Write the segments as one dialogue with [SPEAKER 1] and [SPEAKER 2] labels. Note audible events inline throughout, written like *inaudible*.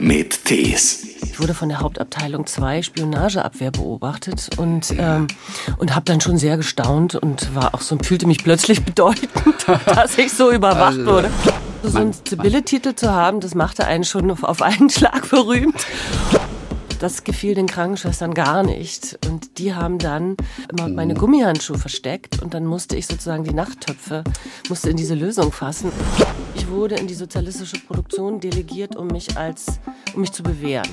[SPEAKER 1] mit Tees.
[SPEAKER 2] Ich wurde von der Hauptabteilung 2 Spionageabwehr beobachtet und, ähm, und habe dann schon sehr gestaunt und war auch so, fühlte mich plötzlich *laughs* bedeutend, dass ich so überwacht
[SPEAKER 3] Also,
[SPEAKER 2] wurde. So einen Sibylle-Titel zu haben, das machte einen schon auf einen *laughs* Schlag berühmt. Das gefiel den Krankenschwestern gar nicht. Und die haben dann immer meine Gummihandschuhe versteckt und dann musste ich sozusagen die Nachttöpfe, musste in diese Lösung fassen. Ich wurde in die sozialistische Produktion delegiert, um mich als, um mich zu bewähren.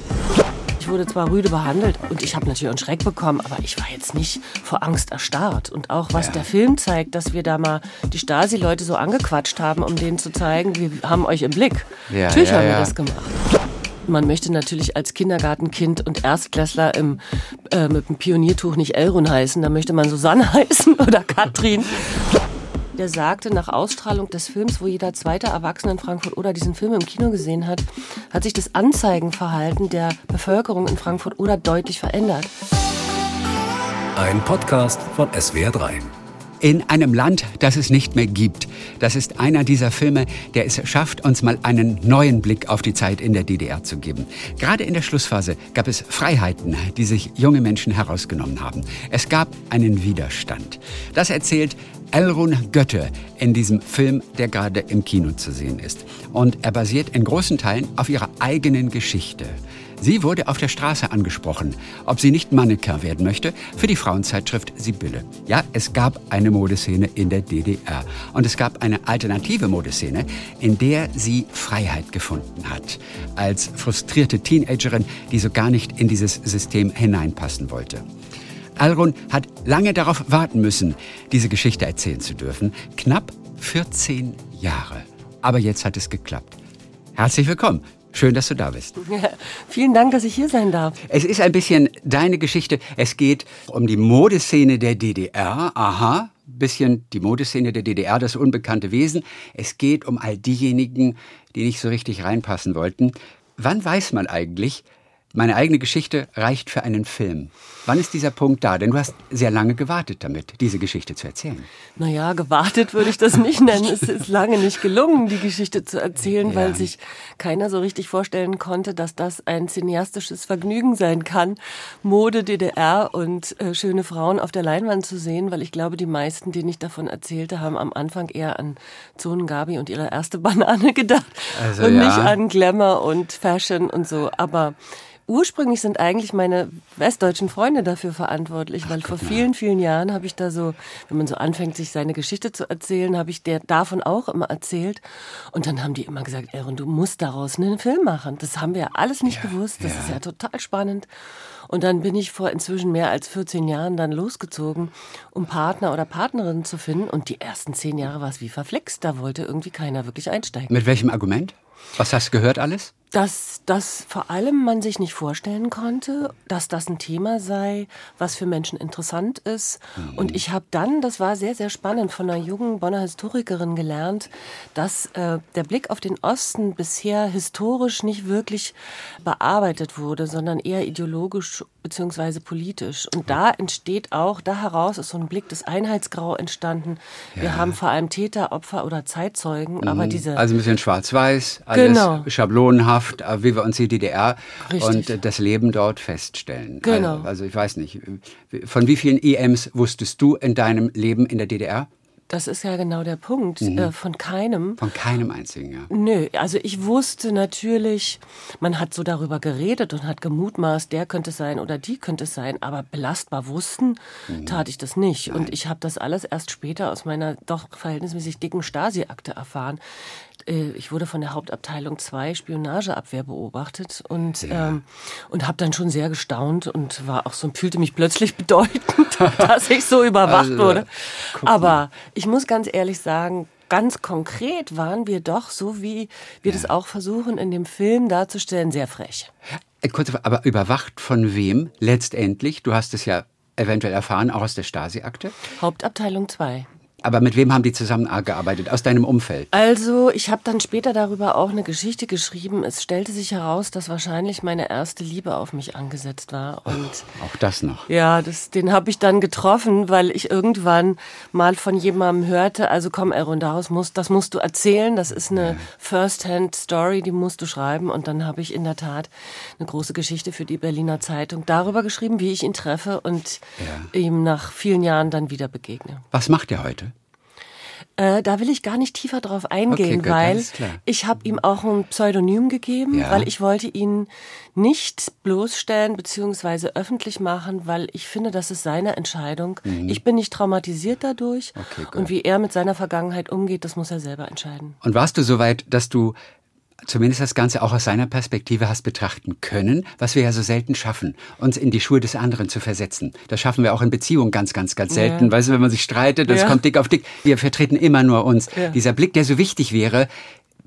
[SPEAKER 2] Ich wurde zwar rüde behandelt und ich habe natürlich einen Schreck bekommen, aber ich war jetzt nicht vor Angst erstarrt. Und auch was der Film zeigt, dass wir da mal die Stasi-Leute so angequatscht haben, um denen zu zeigen, wir haben euch im Blick.
[SPEAKER 3] Ja,
[SPEAKER 2] natürlich
[SPEAKER 3] ja,
[SPEAKER 2] haben wir
[SPEAKER 3] ja.
[SPEAKER 2] das gemacht. Man möchte natürlich als Kindergartenkind und Erstklässler im, äh, mit dem Pioniertuch nicht Elrun heißen, da möchte man Susanne *laughs* heißen oder Katrin. Der sagte, nach Ausstrahlung des Films, wo jeder zweite Erwachsene in Frankfurt oder diesen Film im Kino gesehen hat, hat sich das Anzeigenverhalten der Bevölkerung in Frankfurt oder deutlich verändert.
[SPEAKER 1] Ein Podcast von SWR3.
[SPEAKER 3] In einem Land, das es nicht mehr gibt. Das ist einer dieser Filme, der es schafft, uns mal einen neuen Blick auf die Zeit in der DDR zu geben. Gerade in der Schlussphase gab es Freiheiten, die sich junge Menschen herausgenommen haben. Es gab einen Widerstand. Das erzählt Elrun Götte in diesem Film, der gerade im Kino zu sehen ist. Und er basiert in großen Teilen auf ihrer eigenen Geschichte. Sie wurde auf der Straße angesprochen, ob sie nicht Mannequin werden möchte für die Frauenzeitschrift Sibylle. Ja, es gab eine Modeszene in der DDR. Und es gab eine alternative Modeszene, in der sie Freiheit gefunden hat. Als frustrierte Teenagerin, die so gar nicht in dieses System hineinpassen wollte. Alrun hat lange darauf warten müssen, diese Geschichte erzählen zu dürfen. Knapp 14 Jahre. Aber jetzt hat es geklappt. Herzlich willkommen. Schön, dass du da bist. *laughs*
[SPEAKER 2] Vielen Dank, dass ich hier sein darf.
[SPEAKER 3] Es ist ein bisschen deine Geschichte. Es geht um die Modeszene der DDR. Aha. Bisschen die Modeszene der DDR, das unbekannte Wesen. Es geht um all diejenigen, die nicht so richtig reinpassen wollten. Wann weiß man eigentlich, meine eigene Geschichte reicht für einen Film? Wann ist dieser Punkt da? Denn du hast sehr lange gewartet damit, diese Geschichte zu erzählen.
[SPEAKER 2] Naja, gewartet würde ich das nicht nennen. Es ist lange nicht gelungen, die Geschichte zu erzählen,
[SPEAKER 3] Ja.
[SPEAKER 2] weil sich keiner so richtig vorstellen konnte, dass das ein cineastisches Vergnügen sein kann, Mode, DDR und äh, schöne Frauen auf der Leinwand zu sehen, weil ich glaube, die meisten, denen ich davon erzählte, haben am Anfang eher an Zonen Gabi und ihre erste *laughs* Banane gedacht
[SPEAKER 3] Also
[SPEAKER 2] und
[SPEAKER 3] ja.
[SPEAKER 2] nicht an Glamour und Fashion und so. Aber Ursprünglich sind eigentlich meine westdeutschen Freunde dafür verantwortlich, weil vor vielen, vielen Jahren habe ich da so, wenn man so anfängt, sich seine Geschichte zu erzählen, habe ich der davon auch immer erzählt. Und dann haben die immer gesagt, Aaron, du musst daraus einen Film machen. Das haben wir ja alles nicht gewusst. Das ist ja total spannend. Und dann bin ich vor inzwischen mehr als 14 Jahren dann losgezogen, um Partner oder Partnerin zu finden. Und die ersten zehn Jahre war es wie verflixt. Da wollte irgendwie keiner wirklich einsteigen.
[SPEAKER 3] Mit welchem Argument? Was hast du gehört alles?
[SPEAKER 2] Dass das vor allem man sich nicht vorstellen konnte, dass das ein Thema sei, was für Menschen interessant ist. Und ich habe dann, das war sehr, sehr spannend, von einer jungen Bonner Historikerin gelernt, dass äh, der Blick auf den Osten bisher historisch nicht wirklich bearbeitet wurde, sondern eher ideologisch beziehungsweise politisch. Und da entsteht auch, da heraus ist so ein Blick des Einheitsgrau entstanden. Wir haben vor allem Täter, Opfer oder Zeitzeugen, aber diese
[SPEAKER 3] Also ein bisschen schwarz-weiß, alles
[SPEAKER 2] Genau.
[SPEAKER 3] schablonenhaft, äh, wie wir uns die DDR
[SPEAKER 2] Richtig.
[SPEAKER 3] und das Leben dort feststellen.
[SPEAKER 2] Genau.
[SPEAKER 3] Also, also ich weiß nicht, von wie vielen EMs wusstest du in deinem Leben in der DDR?
[SPEAKER 2] Das ist ja genau der Punkt. Äh, von keinem.
[SPEAKER 3] Von keinem einzigen, ja.
[SPEAKER 2] Nö, also ich wusste natürlich, man hat so darüber geredet und hat gemutmaßt, der könnte es sein oder die könnte es sein, aber belastbar wussten, tat ich das nicht. Und ich habe das alles erst später aus meiner doch verhältnismäßig dicken Stasi-Akte erfahren. Äh, Ich wurde von der Hauptabteilung 2 Spionageabwehr beobachtet und, ähm, und habe dann schon sehr gestaunt und war auch so, fühlte mich plötzlich *laughs* bedeutend, dass ich so überwacht
[SPEAKER 3] Also,
[SPEAKER 2] wurde. Aber ich muss ganz ehrlich sagen, ganz konkret waren wir doch, so wie wir das auch versuchen in dem Film darzustellen, sehr frech.
[SPEAKER 3] Äh, Kurz, aber überwacht von wem letztendlich? Du hast es ja eventuell erfahren, auch aus der Stasi-Akte.
[SPEAKER 2] Hauptabteilung 2.
[SPEAKER 3] Aber mit wem haben die zusammengearbeitet aus deinem Umfeld?
[SPEAKER 2] Also, ich habe dann später darüber auch eine Geschichte geschrieben. Es stellte sich heraus, dass wahrscheinlich meine erste Liebe auf mich angesetzt war. Und
[SPEAKER 3] auch das noch.
[SPEAKER 2] Ja, das, den habe ich dann getroffen, weil ich irgendwann mal von jemandem hörte, also komm, Erwin, daraus musst, das musst du erzählen. Das ist eine First-Hand-Story, die musst du schreiben. Und dann habe ich in der Tat eine große Geschichte für die Berliner Zeitung darüber geschrieben, wie ich ihn treffe und ja. ihm nach vielen Jahren dann wieder begegne.
[SPEAKER 3] Was macht er heute?
[SPEAKER 2] Äh, da will ich gar nicht tiefer drauf eingehen, okay, weil ich habe ihm auch ein Pseudonym gegeben, ja. weil ich wollte ihn nicht bloßstellen bzw. öffentlich machen, weil ich finde, das ist seine Entscheidung. Mhm. Ich bin nicht traumatisiert dadurch okay, und wie er mit seiner Vergangenheit umgeht, das muss er selber entscheiden.
[SPEAKER 3] Und warst du so weit, dass du zumindest das Ganze auch aus seiner Perspektive hast betrachten können, was wir ja so selten schaffen, uns in die Schuhe des anderen zu versetzen. Das schaffen wir auch in Beziehungen ganz, ganz, ganz selten. Ja. Weißt du, wenn man sich streitet, das ja. kommt dick auf dick. Wir vertreten immer nur uns. Ja. Dieser Blick, der so wichtig wäre,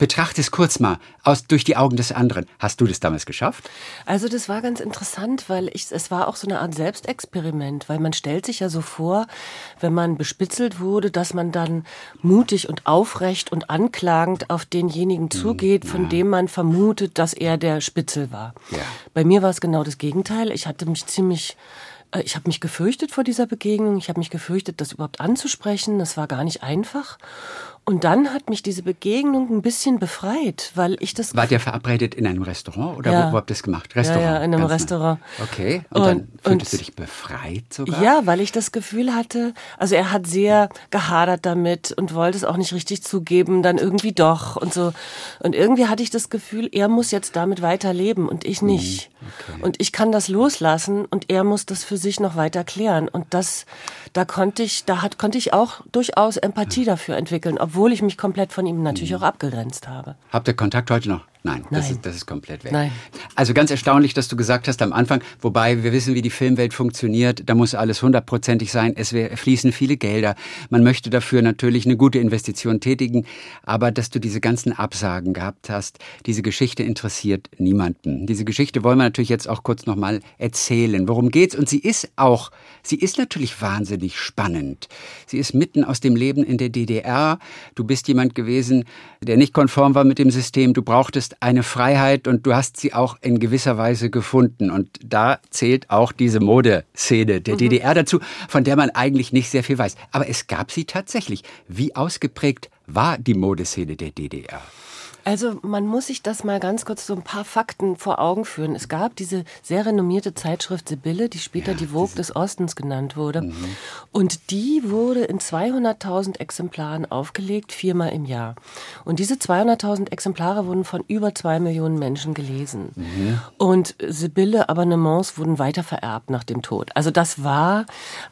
[SPEAKER 3] betrachte es kurz mal aus, durch die Augen des anderen. Hast du das damals geschafft?
[SPEAKER 2] Also das war ganz interessant, weil ich, es war auch so eine Art Selbstexperiment, weil man stellt sich ja so vor, wenn man bespitzelt wurde, dass man dann mutig und aufrecht und anklagend auf denjenigen hm, zugeht, von ja. dem man vermutet, dass er der Spitzel war. Ja. Bei mir war es genau das Gegenteil. Ich hatte mich ziemlich ich habe mich gefürchtet vor dieser Begegnung. Ich habe mich gefürchtet, das überhaupt anzusprechen. Das war gar nicht einfach. Und dann hat mich diese Begegnung ein bisschen befreit, weil ich das.
[SPEAKER 3] Wart ihr verabredet in einem Restaurant oder ja. wo, wo habt ihr das gemacht? Restaurant.
[SPEAKER 2] Ja, ja in einem Restaurant.
[SPEAKER 3] Nah. Okay. Und, und dann fühltest und, du dich befreit sogar?
[SPEAKER 2] Ja, weil ich das Gefühl hatte, also er hat sehr gehadert damit und wollte es auch nicht richtig zugeben, dann irgendwie doch und so. Und irgendwie hatte ich das Gefühl, er muss jetzt damit weiterleben und ich nicht. Mhm. Okay. Und ich kann das loslassen und er muss das für sich noch weiter klären. Und das, da konnte ich, da hat, konnte ich auch durchaus Empathie dafür entwickeln, obwohl ich mich komplett von ihm natürlich mhm. auch abgegrenzt habe.
[SPEAKER 3] Habt ihr Kontakt heute noch? Nein, Nein. Das, ist, das ist komplett weg.
[SPEAKER 2] Nein.
[SPEAKER 3] Also ganz erstaunlich, dass du gesagt hast am Anfang, wobei wir wissen, wie die Filmwelt funktioniert, da muss alles hundertprozentig sein, es fließen viele Gelder, man möchte dafür natürlich eine gute Investition tätigen, aber dass du diese ganzen Absagen gehabt hast, diese Geschichte interessiert niemanden. Diese Geschichte wollen wir natürlich jetzt auch kurz nochmal erzählen. Worum geht's? Und sie ist auch, sie ist natürlich wahnsinnig spannend. Sie ist mitten aus dem Leben in der DDR. Du bist jemand gewesen, der nicht konform war mit dem System, du brauchtest eine Freiheit und du hast sie auch in gewisser Weise gefunden. Und da zählt auch diese Modeszene der mhm. DDR dazu, von der man eigentlich nicht sehr viel weiß. Aber es gab sie tatsächlich. Wie ausgeprägt war die Modeszene der DDR?
[SPEAKER 2] Also man muss sich das mal ganz kurz so ein paar Fakten vor Augen führen. Es gab diese sehr renommierte Zeitschrift Sibylle, die später ja, die Vogue des Ostens genannt wurde. Mhm. Und die wurde in 200.000 Exemplaren aufgelegt, viermal im Jahr. Und diese 200.000 Exemplare wurden von über zwei Millionen Menschen gelesen. Mhm. Und Sibylle Abonnements wurden weiter vererbt nach dem Tod. Also das war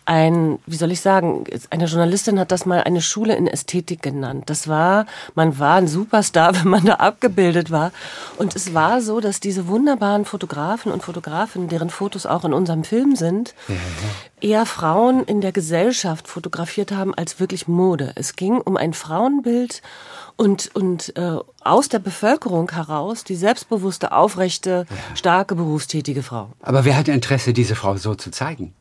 [SPEAKER 2] ein, wie soll ich sagen, eine Journalistin hat das mal eine Schule in Ästhetik genannt. Das war, man war ein Superstar, *laughs* wenn man man da abgebildet war. Und es war so, dass diese wunderbaren Fotografen und Fotografinnen, deren Fotos auch in unserem Film sind, eher Frauen in der Gesellschaft fotografiert haben als wirklich Mode. Es ging um ein Frauenbild und, und äh, aus der Bevölkerung heraus die selbstbewusste, aufrechte, starke, berufstätige Frau.
[SPEAKER 3] Aber wer hat Interesse, diese Frau so zu zeigen?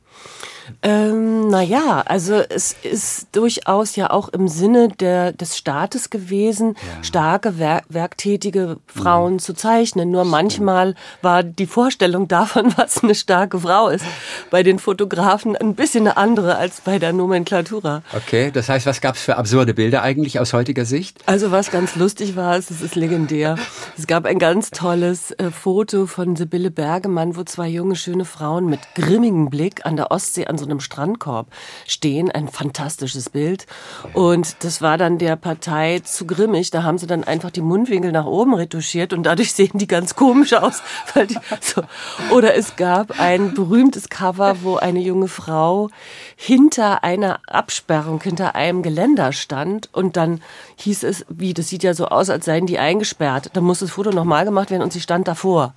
[SPEAKER 2] Ähm, naja, also es ist durchaus ja auch im Sinne der, des Staates gewesen, ja. starke, werk werktätige Frauen mhm. zu zeichnen. Nur manchmal war die Vorstellung *laughs* davon, was eine starke Frau ist, bei den Fotografen ein bisschen eine andere als bei der Nomenklatura.
[SPEAKER 3] Okay, das heißt, was gab es für absurde Bilder eigentlich aus heutiger Sicht?
[SPEAKER 2] Also was ganz lustig war, es ist legendär. Es gab ein ganz tolles äh, Foto von Sibylle Bergemann, wo zwei junge, schöne Frauen mit grimmigem Blick an der Ostsee an so einem Strandkorb stehen. Ein fantastisches Bild. Und das war dann der Partei zu grimmig. Da haben sie dann einfach die Mundwinkel nach oben retuschiert und dadurch sehen die ganz komisch aus. *laughs* So. Oder es gab ein berühmtes Cover, wo eine junge Frau hinter einer Absperrung, hinter einem Geländer stand und dann hieß es, wie, das sieht ja so aus, als seien die eingesperrt. Da muss das Foto nochmal gemacht werden und sie stand davor.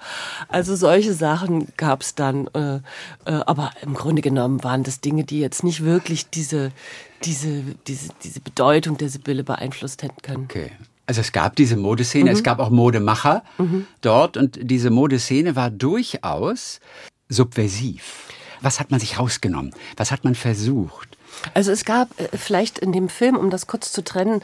[SPEAKER 2] Also solche Sachen gab es dann. Äh, äh, aber im Grunde genommen waren das Dinge, die jetzt nicht wirklich diese, diese, diese, diese Bedeutung der Sibylle beeinflusst hätten können.
[SPEAKER 3] Okay. Also es gab diese Modeszene, mhm. es gab auch Modemacher mhm. dort und diese Modeszene war durchaus subversiv. Was hat man sich rausgenommen? Was hat man versucht?
[SPEAKER 2] Also es gab äh, vielleicht in dem Film, um das kurz zu trennen,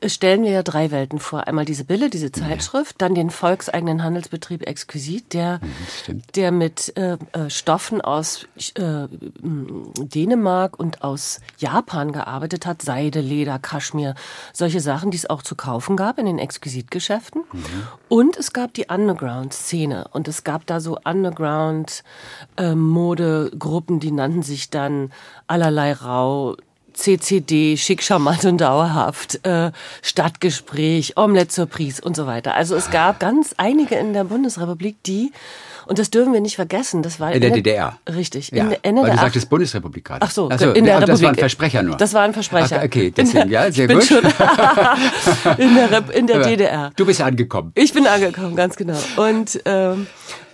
[SPEAKER 2] äh, stellen wir ja drei Welten vor. Einmal diese Bille, diese Zeitschrift, dann den volkseigenen Handelsbetrieb Exquisit, der,
[SPEAKER 3] Mhm,
[SPEAKER 2] der mit äh, äh, Stoffen aus äh, Dänemark und aus Japan gearbeitet hat. Seide, Leder, Kaschmir, solche Sachen, die es auch zu kaufen gab in den Exquisitgeschäften. Und es gab die Underground-Szene und es gab da so Underground-Modegruppen, die nannten sich dann allerlei Rau, CCD, schick, charmant und dauerhaft, äh, Stadtgespräch, Omelette Surprise und so weiter. Also es gab ganz einige in der Bundesrepublik, die, und das dürfen wir nicht vergessen, das war
[SPEAKER 3] In der DDR.
[SPEAKER 2] Richtig.
[SPEAKER 3] Ja,
[SPEAKER 2] in der- Ende
[SPEAKER 3] weil du
[SPEAKER 2] der
[SPEAKER 3] sagtest Bundesrepublik gerade.
[SPEAKER 2] Ach so,
[SPEAKER 3] Ach so
[SPEAKER 2] in der
[SPEAKER 3] ja, das war ein
[SPEAKER 2] Republik.
[SPEAKER 3] Versprecher nur.
[SPEAKER 2] Das war ein Versprecher.
[SPEAKER 3] Ach, okay, deswegen, ja, sehr gut. *laughs* *laughs*
[SPEAKER 2] In der, Rep- in der DDR.
[SPEAKER 3] Du bist angekommen.
[SPEAKER 2] Ich bin angekommen, ganz genau. Und, ähm,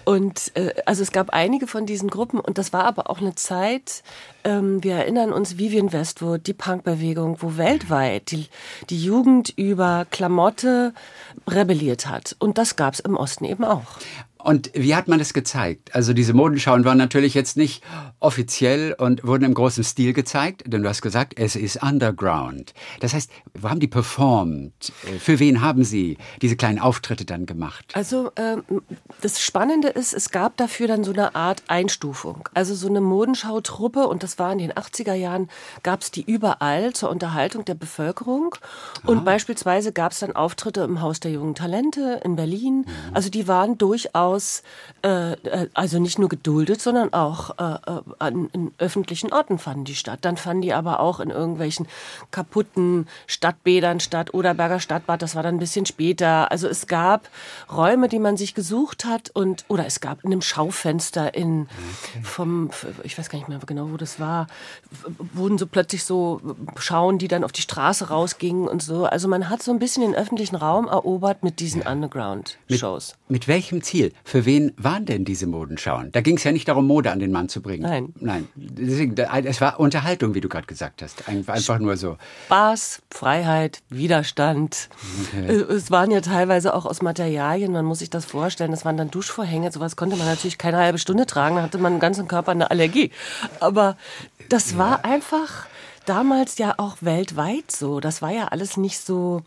[SPEAKER 2] und äh, also es gab einige von diesen Gruppen und das war aber auch eine Zeit, ähm, wir erinnern uns Vivian Westwood, die Punkbewegung, wo weltweit die, die Jugend über Klamotte rebelliert hat. Und das gab es im Osten eben auch.
[SPEAKER 3] Und wie hat man das gezeigt? Also diese Modenschauen waren natürlich jetzt nicht offiziell und wurden im großen Stil gezeigt, denn du hast gesagt, es ist Underground. Das heißt, wo haben die performt? Für wen haben sie diese kleinen Auftritte dann gemacht?
[SPEAKER 2] Also ähm, das Spannende ist, es gab dafür dann so eine Art Einstufung. Also so eine Modenschau-Truppe, und das war in den 80er Jahren, gab es die überall zur Unterhaltung der Bevölkerung. Und beispielsweise gab es dann Auftritte im Haus der jungen Talente in Berlin. Also die waren durchaus, äh, äh, also nicht nur geduldet, sondern auch äh, äh, an in öffentlichen Orten fanden die statt. Dann fanden die aber auch in irgendwelchen kaputten Stadtbädern statt, Oderberger Stadtbad, das war dann ein bisschen später. Also es gab Räume, die man sich gesucht hat und oder es gab in einem Schaufenster in vom ich weiß gar nicht mehr genau, wo das war, wurden so plötzlich so Schauen, die dann auf die Straße rausgingen und so. Also man hat so ein bisschen den öffentlichen Raum erobert mit diesen Underground Shows.
[SPEAKER 3] Mit welchem Ziel? Für wen waren denn diese Modenschauen? Da ging es ja nicht darum, Mode an den Mann zu bringen.
[SPEAKER 2] Nein.
[SPEAKER 3] Nein. Deswegen, es war Unterhaltung, wie du gerade gesagt hast. Ein- Einfach nur so.
[SPEAKER 2] Spaß, Freiheit, Widerstand. Äh, Es waren ja teilweise auch aus Materialien, man muss sich das vorstellen, das waren dann Duschvorhänge, sowas konnte man natürlich keine halbe Stunde tragen, da hatte man im ganzen Körper eine Allergie. Aber das war einfach damals ja auch weltweit so. Das war ja alles nicht so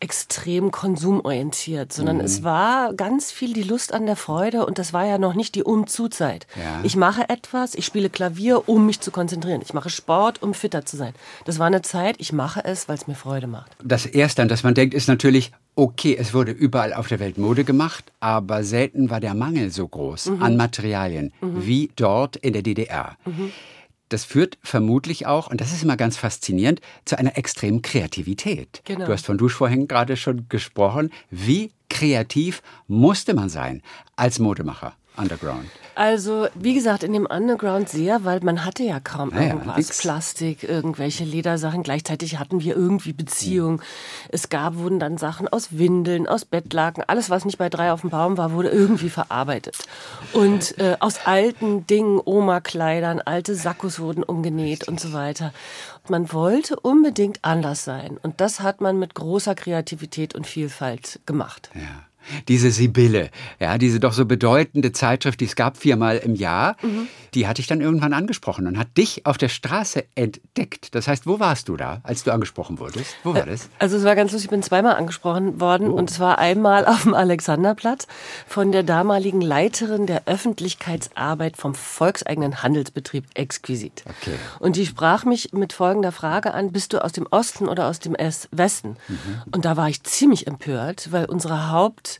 [SPEAKER 2] extrem konsumorientiert, sondern
[SPEAKER 3] Mhm.
[SPEAKER 2] es war ganz viel die Lust an der Freude und das war ja noch nicht die Um-zu-Zeit.
[SPEAKER 3] Ja.
[SPEAKER 2] Ich mache etwas, ich spiele Klavier, um mich zu konzentrieren. Ich mache Sport, um fitter zu sein. Das war eine Zeit, ich mache es, weil es mir Freude macht.
[SPEAKER 3] Das Erste, an das man denkt, ist natürlich, okay, es wurde überall auf der Welt Mode gemacht, aber selten war der Mangel so groß
[SPEAKER 2] Mhm.
[SPEAKER 3] an Materialien wie dort in der DDR. Das führt vermutlich auch, und das ist immer ganz faszinierend, zu einer extremen Kreativität.
[SPEAKER 2] Genau.
[SPEAKER 3] Du hast von Duschvorhängen gerade schon gesprochen. Wie kreativ musste man sein als Modemacher? Underground.
[SPEAKER 2] Also, wie gesagt, in dem Underground sehr, weil man hatte ja kaum
[SPEAKER 3] Naja,
[SPEAKER 2] irgendwas.
[SPEAKER 3] nix.
[SPEAKER 2] Plastik, irgendwelche Ledersachen. Gleichzeitig hatten wir irgendwie Beziehungen. Es gab, wurden dann Sachen aus Windeln, aus Bettlaken. Alles, was nicht bei drei auf dem Baum war, wurde irgendwie verarbeitet. Und äh, aus alten Dingen, Oma-Kleidern, alte Sakkos wurden umgenäht und so weiter. Man wollte unbedingt anders sein. Und das hat man mit großer Kreativität und Vielfalt gemacht.
[SPEAKER 3] Ja. Diese Sibylle, ja, diese doch so bedeutende Zeitschrift, die es gab viermal im Jahr,
[SPEAKER 2] Mhm.
[SPEAKER 3] die hatte ich dann irgendwann angesprochen und hat dich auf der Straße entdeckt. Das heißt, wo warst du da, als du angesprochen wurdest? Wo war das?
[SPEAKER 2] Also es war ganz lustig, ich bin zweimal angesprochen worden und zwar einmal auf dem Alexanderplatz von der damaligen Leiterin der Öffentlichkeitsarbeit vom volkseigenen Handelsbetrieb Exquisit.
[SPEAKER 3] Okay.
[SPEAKER 2] Und die sprach mich mit folgender Frage an, bist du aus dem Osten oder aus dem Es- Westen? Und da war ich ziemlich empört, weil unsere Haupt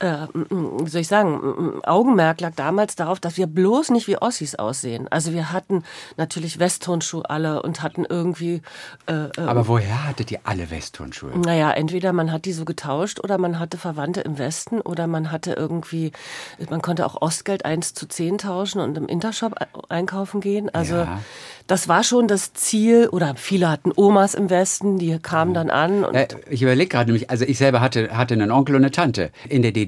[SPEAKER 2] äh, wie soll ich sagen, Augenmerk lag damals darauf, dass wir bloß nicht wie Ossis aussehen. Also wir hatten natürlich Westturnschuhe alle und hatten irgendwie äh,
[SPEAKER 3] Aber woher hattet ihr alle Westturnschuhe?
[SPEAKER 2] naja, entweder man hat die so getauscht oder man hatte Verwandte im Westen oder man hatte irgendwie, man konnte auch Ostgeld 1 zu 10 tauschen und im Intershop einkaufen gehen. Also
[SPEAKER 3] Ja.
[SPEAKER 2] das war schon das Ziel oder viele hatten Omas im Westen, die kamen dann an und
[SPEAKER 3] Ja, ich überlege gerade nämlich, also ich selber hatte, hatte einen Onkel und eine Tante in der DDR,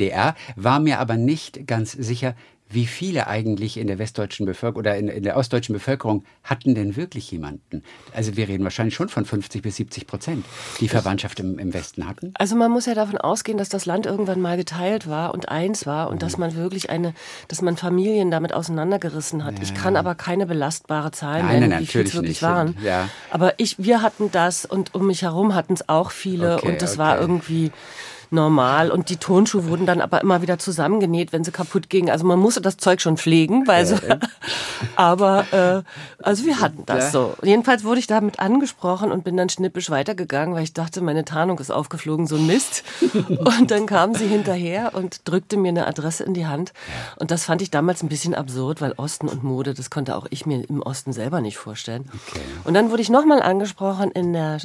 [SPEAKER 3] war mir aber nicht ganz sicher, wie viele eigentlich in der westdeutschen Bevölkerung oder in, in, der ostdeutschen Bevölkerung hatten denn wirklich jemanden? Also wir reden wahrscheinlich schon von 50 bis 70 Prozent, die Verwandtschaft im, im Westen hatten.
[SPEAKER 2] Also man muss ja davon ausgehen, dass das Land irgendwann mal geteilt war und eins war und mhm. dass man wirklich eine, dass man Familien damit auseinandergerissen hat. Ja. Ich kann aber keine belastbare Zahlen nennen, wie viele es wirklich nicht. waren. Ja. Aber ich, wir hatten das und um mich herum hatten es auch viele okay, und das okay. war irgendwie normal. Und die Tonschuhe wurden dann aber immer wieder zusammengenäht, wenn sie kaputt gingen. Also man musste das Zeug schon pflegen, weil so, *laughs* aber äh, also wir hatten das so. Jedenfalls wurde ich damit angesprochen und bin dann schnippisch weitergegangen, weil ich dachte, meine Tarnung ist aufgeflogen, so ein Mist. *laughs* und dann kam sie hinterher und drückte mir eine Adresse in die Hand. Und das fand ich damals ein bisschen absurd, weil Osten und Mode, das konnte auch ich mir im Osten selber nicht vorstellen. Okay. Und dann wurde ich nochmal angesprochen in der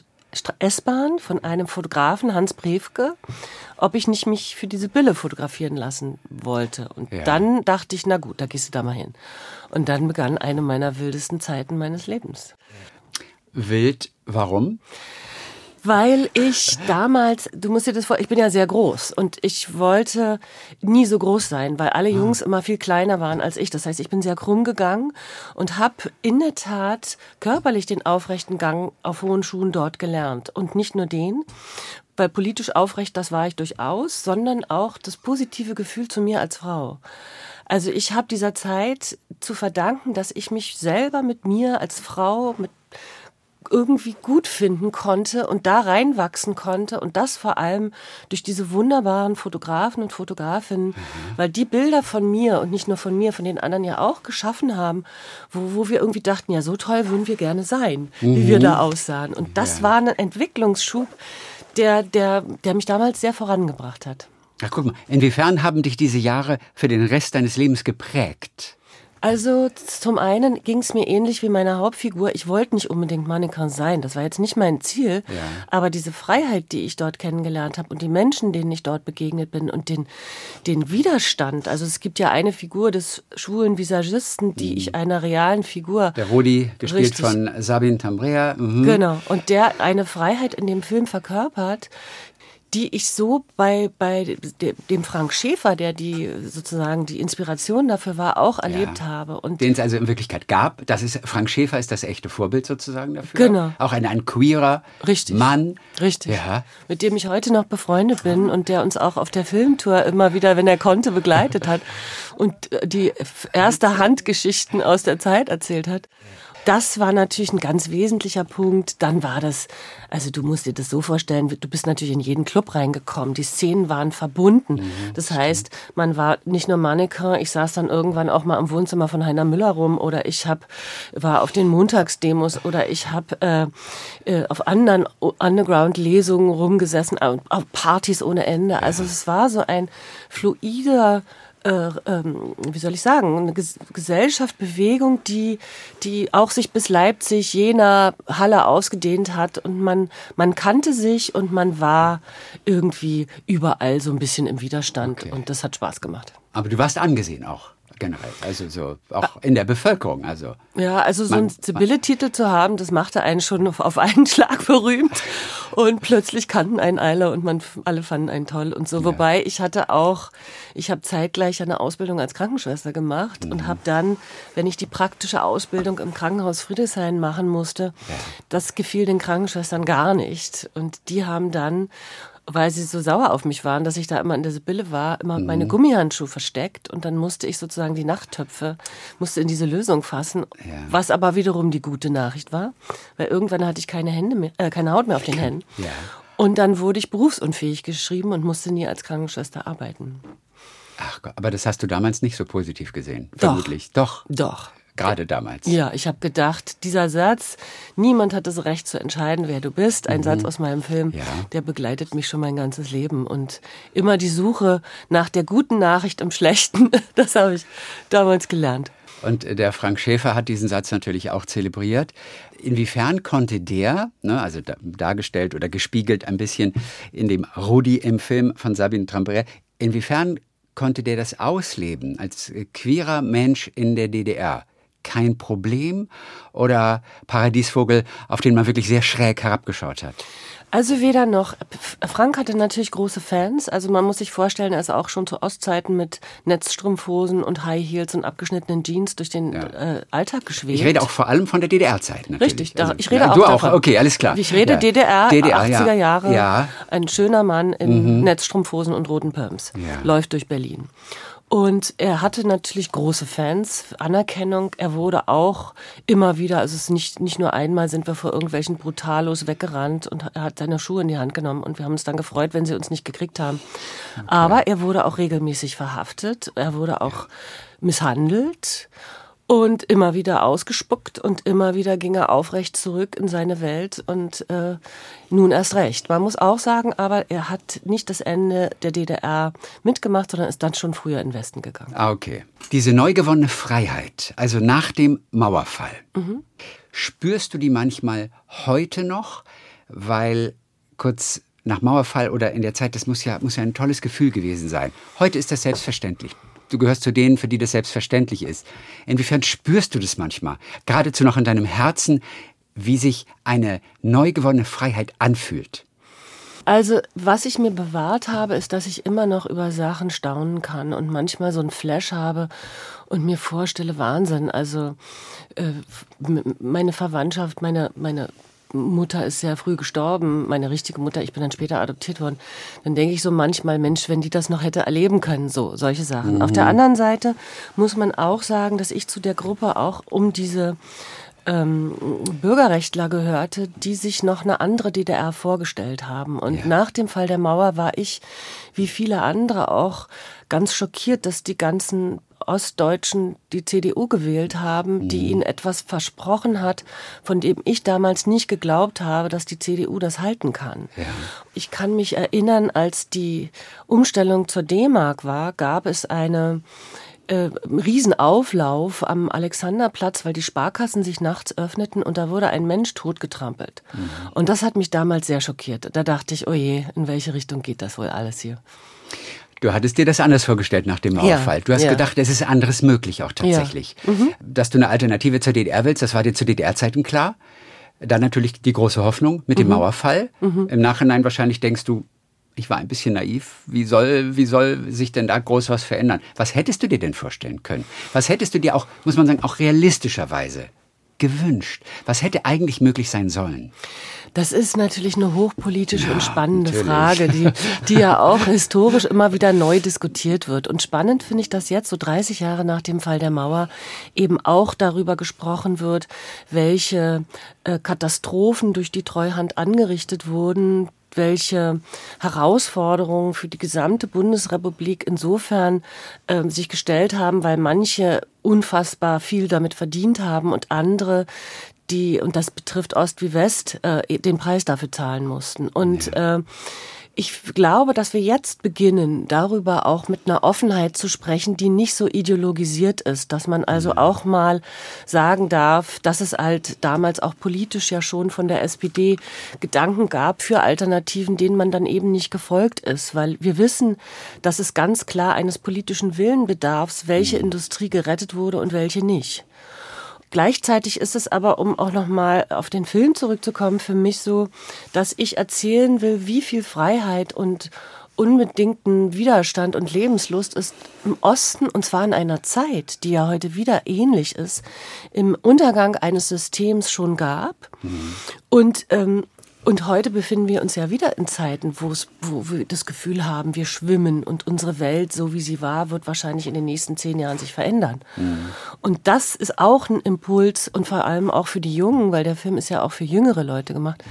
[SPEAKER 2] S-Bahn von einem Fotografen, Hans Brevke, ob ich nicht mich für diese Bille fotografieren lassen wollte. Und ja. dann dachte ich, na gut, da gehst du da mal hin. Und dann begann eine meiner wildesten Zeiten meines Lebens.
[SPEAKER 3] Wild, warum?
[SPEAKER 2] Weil ich damals, du musst dir das vor, ich bin ja sehr groß und ich wollte nie so groß sein, weil alle ah. Jungs immer viel kleiner waren als ich. Das heißt, ich bin sehr krumm gegangen und habe in der Tat körperlich den aufrechten Gang auf hohen Schuhen dort gelernt. Und nicht nur den, weil politisch aufrecht, das war ich durchaus, sondern auch das positive Gefühl zu mir als Frau. Also ich habe dieser Zeit zu verdanken, dass ich mich selber mit mir als Frau, mit irgendwie gut finden konnte und da reinwachsen konnte und das vor allem durch diese wunderbaren Fotografen und Fotografinnen, mhm. weil die Bilder von mir und nicht nur von mir, von den anderen ja auch geschaffen haben, wo, wo wir irgendwie dachten, ja, so toll würden wir gerne sein, mhm. wie wir mhm. da aussahen. Und das ja. war ein Entwicklungsschub, der, der, der mich damals sehr vorangebracht hat.
[SPEAKER 3] Ach, guck mal, inwiefern haben dich diese Jahre für den Rest deines Lebens geprägt?
[SPEAKER 2] Also zum einen ging es mir ähnlich wie meiner Hauptfigur. Ich wollte nicht unbedingt Mannequin sein. Das war jetzt nicht mein Ziel. Ja. Aber diese Freiheit, die ich dort kennengelernt habe und die Menschen, denen ich dort begegnet bin und den, den Widerstand. Also es gibt ja eine Figur des schwulen Visagisten, die mhm. ich einer realen Figur.
[SPEAKER 3] Der Rudi, gespielt richtig, von Sabine Tambrea.
[SPEAKER 2] Mhm. Genau. Und der eine Freiheit in dem Film verkörpert, die ich so bei, bei dem Frank Schäfer, der die sozusagen die Inspiration dafür war, auch erlebt ja. habe.
[SPEAKER 3] Und Den es also in Wirklichkeit gab. Das ist, Frank Schäfer ist das echte Vorbild sozusagen dafür.
[SPEAKER 2] Genau.
[SPEAKER 3] Auch ein, ein queerer
[SPEAKER 2] Richtig.
[SPEAKER 3] Mann.
[SPEAKER 2] Richtig. Ja. Mit dem ich heute noch befreundet bin und der uns auch auf der Filmtour immer wieder, wenn er konnte, begleitet hat und die erste Handgeschichten aus der Zeit erzählt hat. Das war natürlich ein ganz wesentlicher Punkt. Dann war das, also du musst dir das so vorstellen, du bist natürlich in jeden Club reingekommen. Die Szenen waren verbunden. Mhm, das heißt, man war nicht nur Mannequin, ich saß dann irgendwann auch mal im Wohnzimmer von Heiner Müller rum oder ich hab, war auf den Montagsdemos oder ich habe äh, äh, auf anderen Underground-Lesungen rumgesessen, auf Partys ohne Ende. Also es war so ein fluider äh, ähm, wie soll ich sagen, eine Ges Gesellschaft, Bewegung, die, die auch sich bis Leipzig, Jena, Halle ausgedehnt hat und man, man kannte sich und man war irgendwie überall so ein bisschen im Widerstand okay. und das hat Spaß gemacht.
[SPEAKER 3] Aber du warst angesehen auch generell, also so auch in der Bevölkerung. Also
[SPEAKER 2] ja, also so einen Sibylle-Titel zu haben, das machte einen schon auf einen *laughs* Schlag berühmt und plötzlich kannten einen alle und man alle fanden einen toll und so. Ja. Wobei ich hatte auch, ich habe zeitgleich eine Ausbildung als Krankenschwester gemacht mhm. und habe dann, wenn ich die praktische Ausbildung im Krankenhaus Friedrichshain machen musste, ja. das gefiel den Krankenschwestern gar nicht und die haben dann weil sie so sauer auf mich waren, dass ich da immer in der Sibylle war, immer mhm. meine Gummihandschuhe versteckt und dann musste ich sozusagen die Nachttöpfe, musste in diese Lösung fassen, ja. was aber wiederum die gute Nachricht war, weil irgendwann hatte ich keine Hände mehr, äh, keine Haut mehr auf den Händen. Ja. Und dann wurde ich berufsunfähig geschrieben und musste nie als Krankenschwester arbeiten.
[SPEAKER 3] Ach Gott, aber das hast du damals nicht so positiv gesehen,
[SPEAKER 2] Doch. vermutlich.
[SPEAKER 3] Doch.
[SPEAKER 2] Doch.
[SPEAKER 3] Gerade damals.
[SPEAKER 2] Ja, ich habe gedacht, dieser Satz, niemand hat das Recht zu entscheiden, wer du bist, ein mhm. Satz aus meinem Film, ja. der begleitet mich schon mein ganzes Leben. Und immer die Suche nach der guten Nachricht im Schlechten, *laughs* das habe ich damals gelernt.
[SPEAKER 3] Und der Frank Schäfer hat diesen Satz natürlich auch zelebriert. Inwiefern konnte der, ne, also dargestellt oder gespiegelt ein bisschen in dem Rudi im Film von Sabine Trampere, inwiefern konnte der das ausleben als queerer Mensch in der DDR? Kein Problem oder Paradiesvogel, auf den man wirklich sehr schräg herabgeschaut hat?
[SPEAKER 2] Also weder noch. Frank hatte natürlich große Fans. Also man muss sich vorstellen, er ist auch schon zu Ostzeiten mit Netzstrumpfhosen und High Heels und abgeschnittenen Jeans durch den ja. äh, Alltag geschwebt.
[SPEAKER 3] Ich rede auch vor allem von der DDR-Zeit.
[SPEAKER 2] Richtig,
[SPEAKER 3] da,
[SPEAKER 2] also, ich rede ja, auch
[SPEAKER 3] Du
[SPEAKER 2] davon.
[SPEAKER 3] auch, okay, alles klar.
[SPEAKER 2] Ich rede
[SPEAKER 3] ja.
[SPEAKER 2] DDR,
[SPEAKER 3] DDR
[SPEAKER 2] 80er Jahre.
[SPEAKER 3] Ja.
[SPEAKER 2] Ein schöner Mann in mhm. Netzstrumpfhosen und roten Pumps läuft durch Berlin. Und er hatte natürlich große Fans, Anerkennung. Er wurde auch immer wieder, also es ist nicht, nicht nur einmal sind wir vor irgendwelchen Brutalos weggerannt und er hat seine Schuhe in die Hand genommen und wir haben uns dann gefreut, wenn sie uns nicht gekriegt haben. Okay. Aber er wurde auch regelmäßig verhaftet. Er wurde auch misshandelt und immer wieder ausgespuckt und immer wieder ging er aufrecht zurück in seine Welt und äh, nun erst recht. Man muss auch sagen, aber er hat nicht das Ende der DDR mitgemacht, sondern ist dann schon früher in den Westen gegangen.
[SPEAKER 3] Ah, okay. Diese neu gewonnene Freiheit, also nach dem Mauerfall, mhm. spürst du die manchmal heute noch, weil kurz nach Mauerfall oder in der Zeit, das muss ja, muss ja ein tolles Gefühl gewesen sein. Heute ist das selbstverständlich du gehörst zu denen, für die das selbstverständlich ist. Inwiefern spürst du das manchmal, geradezu noch in deinem Herzen, wie sich eine neu gewonnene Freiheit anfühlt?
[SPEAKER 2] Also, was ich mir bewahrt habe, ist, dass ich immer noch über Sachen staunen kann und manchmal so ein Flash habe und mir vorstelle, Wahnsinn. Also, äh, meine Verwandtschaft, meine, meine Mutter ist sehr früh gestorben, meine richtige Mutter, ich bin dann später adoptiert worden, dann denke ich so manchmal, Mensch, wenn die das noch hätte erleben können, so solche Sachen. Mhm. Auf der anderen Seite muss man auch sagen, dass ich zu der Gruppe auch um diese ähm, Bürgerrechtler gehörte, die sich noch eine andere DDR vorgestellt haben. Und ja. nach dem Fall der Mauer war ich, wie viele andere auch, ganz schockiert, dass die ganzen Ostdeutschen die CDU gewählt haben, die mhm. ihnen etwas versprochen hat, von dem ich damals nicht geglaubt habe, dass die CDU das halten kann. Ja. Ich kann mich erinnern, als die Umstellung zur D-Mark war, gab es eine äh, Riesenauflauf am Alexanderplatz, weil die Sparkassen sich nachts öffneten und da wurde ein Mensch totgetrampelt. Mhm. Und das hat mich damals sehr schockiert. Da dachte ich, oh je, in welche Richtung geht das wohl alles hier?
[SPEAKER 3] Du hattest dir das anders vorgestellt nach dem Mauerfall. Ja, du hast ja. gedacht, es ist anderes möglich auch tatsächlich. Ja. Mhm. Dass du eine Alternative zur DDR willst, das war dir zu DDR-Zeiten klar. Dann natürlich die große Hoffnung mit dem mhm. Mauerfall. Mhm. Im Nachhinein wahrscheinlich denkst du, ich war ein bisschen naiv. Wie soll, wie soll sich denn da groß was verändern? Was hättest du dir denn vorstellen können? Was hättest du dir auch, muss man sagen, auch realistischerweise gewünscht? Was hätte eigentlich möglich sein sollen?
[SPEAKER 2] Das ist natürlich eine hochpolitische ja, und spannende natürlich. Frage, die, die ja auch historisch immer wieder neu diskutiert wird. Und spannend finde ich, dass jetzt, so 30 Jahre nach dem Fall der Mauer, eben auch darüber gesprochen wird, welche äh, Katastrophen durch die Treuhand angerichtet wurden, welche Herausforderungen für die gesamte Bundesrepublik insofern äh, sich gestellt haben, weil manche unfassbar viel damit verdient haben und andere die, und das betrifft Ost wie West, äh, den Preis dafür zahlen mussten. Und ja. äh, ich glaube, dass wir jetzt beginnen, darüber auch mit einer Offenheit zu sprechen, die nicht so ideologisiert ist, dass man also mhm. auch mal sagen darf, dass es halt damals auch politisch ja schon von der SPD Gedanken gab für Alternativen, denen man dann eben nicht gefolgt ist, weil wir wissen, dass es ganz klar eines politischen Willen bedarf, welche mhm. Industrie gerettet wurde und welche nicht. Gleichzeitig ist es aber, um auch nochmal auf den Film zurückzukommen, für mich so, dass ich erzählen will, wie viel Freiheit und unbedingten Widerstand und Lebenslust es im Osten, und zwar in einer Zeit, die ja heute wieder ähnlich ist, im Untergang eines Systems schon gab. Mhm. Und ähm, und heute befinden wir uns ja wieder in Zeiten, wo, wir das Gefühl haben, wir schwimmen und unsere Welt, so wie sie war, wird wahrscheinlich in den nächsten zehn Jahren sich verändern. Mhm. Und das ist auch ein Impuls und vor allem auch für die Jungen, weil der Film ist ja auch für jüngere Leute gemacht,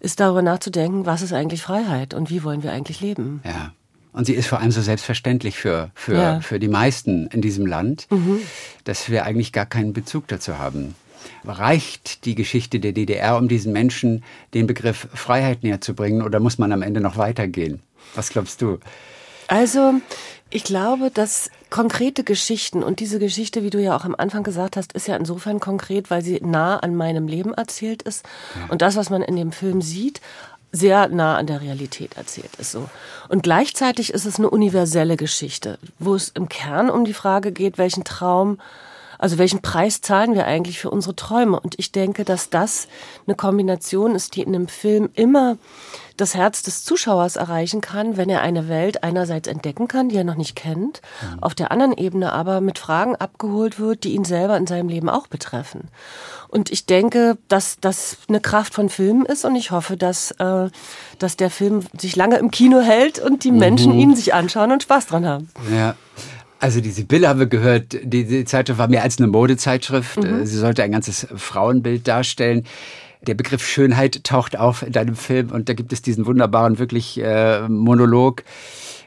[SPEAKER 2] ist darüber nachzudenken, was ist eigentlich Freiheit und wie wollen wir eigentlich leben.
[SPEAKER 3] Ja. Und sie ist vor allem so selbstverständlich für, für, ja. für die meisten in diesem Land, mhm. dass wir eigentlich gar keinen Bezug dazu haben. Reicht die Geschichte der DDR, um diesen Menschen den Begriff Freiheit näher zu bringen, oder muss man am Ende noch weitergehen? Was glaubst du?
[SPEAKER 2] Also, ich glaube, dass konkrete Geschichten und diese Geschichte, wie du ja auch am Anfang gesagt hast, ist ja insofern konkret, weil sie nah an meinem Leben erzählt ist. Ja. Und das, was man in dem Film sieht, sehr nah an der Realität erzählt ist so. Und gleichzeitig ist es eine universelle Geschichte, wo es im Kern um die Frage geht, welchen Traum Also welchen Preis zahlen wir eigentlich für unsere Träume? Und ich denke, dass das eine Kombination ist, die in einem Film immer das Herz des Zuschauers erreichen kann, wenn er eine Welt einerseits entdecken kann, die er noch nicht kennt, mhm. auf der anderen Ebene aber mit Fragen abgeholt wird, die ihn selber in seinem Leben auch betreffen. Und ich denke, dass das eine Kraft von Filmen ist und ich hoffe, dass, äh, dass der Film sich lange im Kino hält und die mhm. Menschen ihn sich anschauen und Spaß dran haben.
[SPEAKER 3] Ja. Also die Sibylle haben wir gehört, die, die Zeitschrift war mehr als eine Modezeitschrift. Mhm. Sie sollte ein ganzes Frauenbild darstellen der Begriff Schönheit taucht auf in deinem Film und da gibt es diesen wunderbaren wirklich äh, Monolog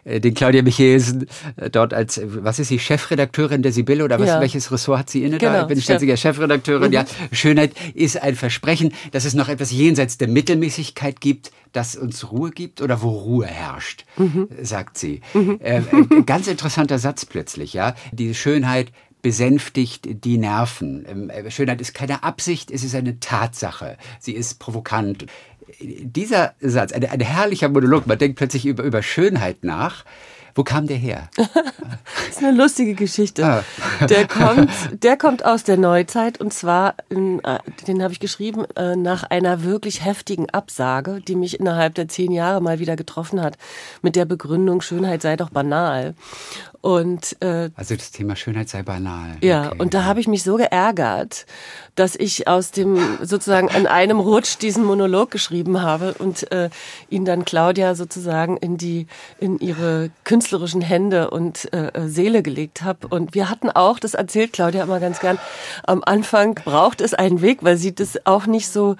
[SPEAKER 3] äh, den Claudia Michelsen äh, dort als, was ist sie, Chefredakteurin der Sibylle oder was, ja. welches Ressort hat sie inne? Genau, da bin ich ganz sicher, Chefredakteurin. Mhm. Ja, Schönheit ist ein Versprechen, dass es noch etwas jenseits der Mittelmäßigkeit gibt, das uns Ruhe gibt oder wo Ruhe herrscht, mhm. sagt sie. Mhm. Äh, äh ganz interessanter Satz plötzlich, ja. Die Schönheit besänftigt die Nerven. Ähm, äh, Schönheit ist keine Absicht, es ist eine Tatsache. Sie ist provokant. Dieser Satz, ein, ein herrlicher Monolog, man denkt plötzlich über, über Schönheit nach. Wo kam der her? *laughs*
[SPEAKER 2] das ist eine lustige Geschichte. Ah. Der kommt, der kommt aus der Neuzeit und zwar, in, äh, den habe ich geschrieben, äh, nach einer wirklich heftigen Absage, die mich innerhalb der zehn Jahre mal wieder getroffen hat, mit der Begründung, Schönheit sei doch banal. Und,
[SPEAKER 3] äh, also das Thema Schönheit sei banal.
[SPEAKER 2] Ja, okay. und da habe ich mich so geärgert, dass ich aus dem sozusagen an einem Rutsch diesen Monolog geschrieben habe und äh, ihn dann Claudia sozusagen in die in ihre künstlerischen Hände und äh, Seele gelegt habe. Und wir hatten auch, das erzählt Claudia immer ganz gern, am Anfang braucht es einen Weg, weil sie das auch nicht so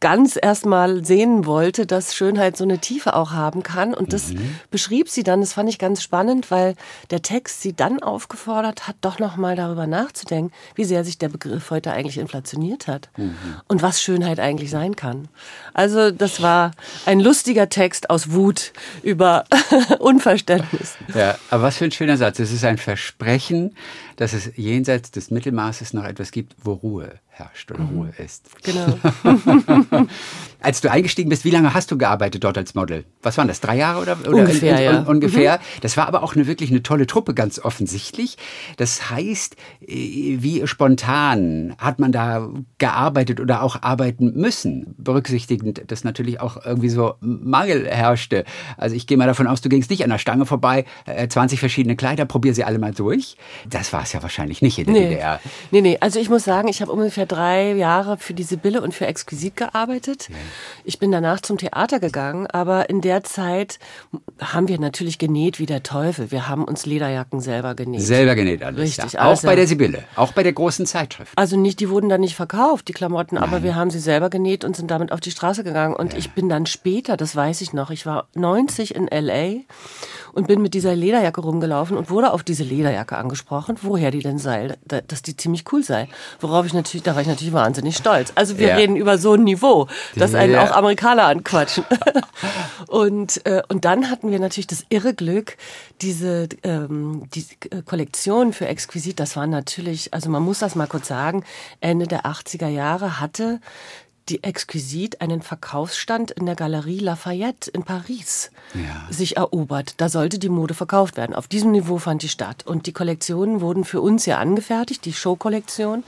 [SPEAKER 2] ganz erstmal sehen wollte, dass Schönheit so eine Tiefe auch haben kann. Und das mhm. beschrieb sie dann. Das fand ich ganz spannend, weil der Text sie dann aufgefordert hat, doch noch mal darüber nachzudenken, wie sehr sich der Begriff heute eigentlich inflationiert hat mhm. und was Schönheit eigentlich sein kann. Also das war ein lustiger Text aus Wut über *laughs* Unverständnis.
[SPEAKER 3] Ja, aber was für ein schöner Satz. Es ist ein Versprechen, dass es jenseits des Mittelmaßes noch etwas gibt, wo Ruhe herrscht oder mhm. Ruhe ist.
[SPEAKER 2] Genau. *laughs*
[SPEAKER 3] als du eingestiegen bist, wie lange hast du gearbeitet dort als Model? Was waren das? Drei Jahre oder, oder
[SPEAKER 2] ungefähr?
[SPEAKER 3] In, in, ja. Ungefähr. Mhm. Das war aber auch eine wirklich eine tolle Truppe, ganz offensichtlich. Das heißt, äh, wie spontan hat man da gearbeitet oder auch arbeiten müssen, berücksichtigend, dass natürlich auch irgendwie so Mangel herrschte. Also ich gehe mal davon aus, du gingst nicht an der Stange vorbei, 20 äh, verschiedene Kleider, probier sie alle mal durch. Das war es ja wahrscheinlich nicht in der
[SPEAKER 2] nee.
[SPEAKER 3] DDR.
[SPEAKER 2] Nee, nee, also ich muss sagen, ich habe ungefähr drei Jahre für die Sibylle und für Exquisit gearbeitet. Ja. Ich bin danach zum Theater gegangen, aber in der Zeit haben wir natürlich genäht wie der Teufel. Wir haben uns Lederjacken selber genäht.
[SPEAKER 3] Selber genäht alles.
[SPEAKER 2] Richtig.
[SPEAKER 3] Ja. Auch bei der Sibylle, auch bei der großen Zeitschrift.
[SPEAKER 2] Also nicht, die wurden dann nicht verkauft, die Klamotten, Nein. aber wir haben sie selber genäht und sind damit auf die Straße gegangen. Und ich bin dann später, das weiß ich noch, ich war 90 in LA und bin mit dieser Lederjacke rumgelaufen und wurde auf diese Lederjacke angesprochen, woher die denn sei, dass die ziemlich cool sei. Worauf ich natürlich, da war ich natürlich wahnsinnig stolz. Also wir ja. reden über so ein Niveau, dass einen ja. auch Amerikaner anquatschen. *laughs* und, äh, und dann hatten wir natürlich das irre Glück, diese, ähm, die Kollektion für Exquisit, das war natürlich, also man muss das mal kurz sagen, Ende der 80er Jahre hatte die Exquisit einen Verkaufsstand in der Galerie Lafayette in Paris ja. sich erobert. Da sollte die Mode verkauft werden. Auf diesem Niveau fand die statt. Und die Kollektionen wurden für uns ja angefertigt, die Showkollektion.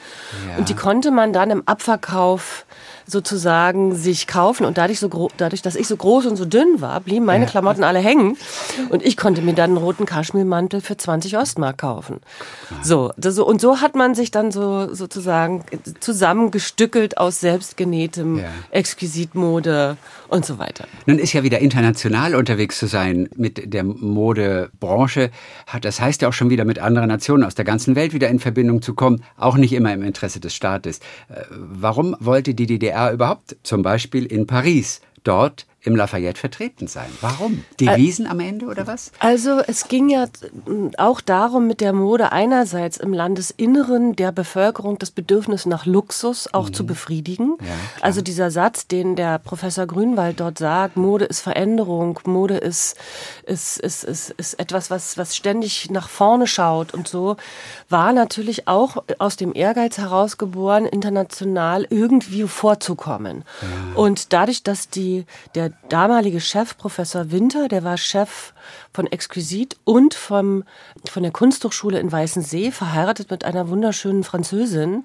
[SPEAKER 2] Ja. Und die konnte man dann im Abverkauf sozusagen sich kaufen. Und dadurch, so dadurch, dass ich so groß und so dünn war, blieben meine ja. Klamotten alle hängen. Und ich konnte mir dann einen roten Kaschmirmantel für 20 Ostmark kaufen. So, das, und so hat man sich dann so sozusagen zusammengestückelt aus selbstgenähtem ja. Exquisitmode und so weiter.
[SPEAKER 3] Nun ist ja wieder international unterwegs zu sein mit der Modebranche. Das heißt ja auch schon wieder mit anderen Nationen aus der ganzen Welt wieder in Verbindung zu kommen. Auch nicht immer im Interesse des Staates. Äh, warum wollte die DDR überhaupt zum Beispiel in Paris. Dort im Lafayette vertreten sein. Warum? Devisen am Ende oder was?
[SPEAKER 2] Also es ging ja auch darum, mit der Mode einerseits im Landesinneren der Bevölkerung das Bedürfnis nach Luxus auch mhm. zu befriedigen. Ja, also dieser Satz, den der Professor Grünwald dort sagt, Mode ist Veränderung, Mode ist, ist, ist, ist, ist etwas, was, was ständig nach vorne schaut und so, war natürlich auch aus dem Ehrgeiz herausgeboren, international irgendwie vorzukommen. Ja. Und dadurch, dass die, der der damalige Chef, Professor Winter, der war Chef von Exquisit und vom, von der Kunsthochschule in Weißensee, verheiratet mit einer wunderschönen Französin.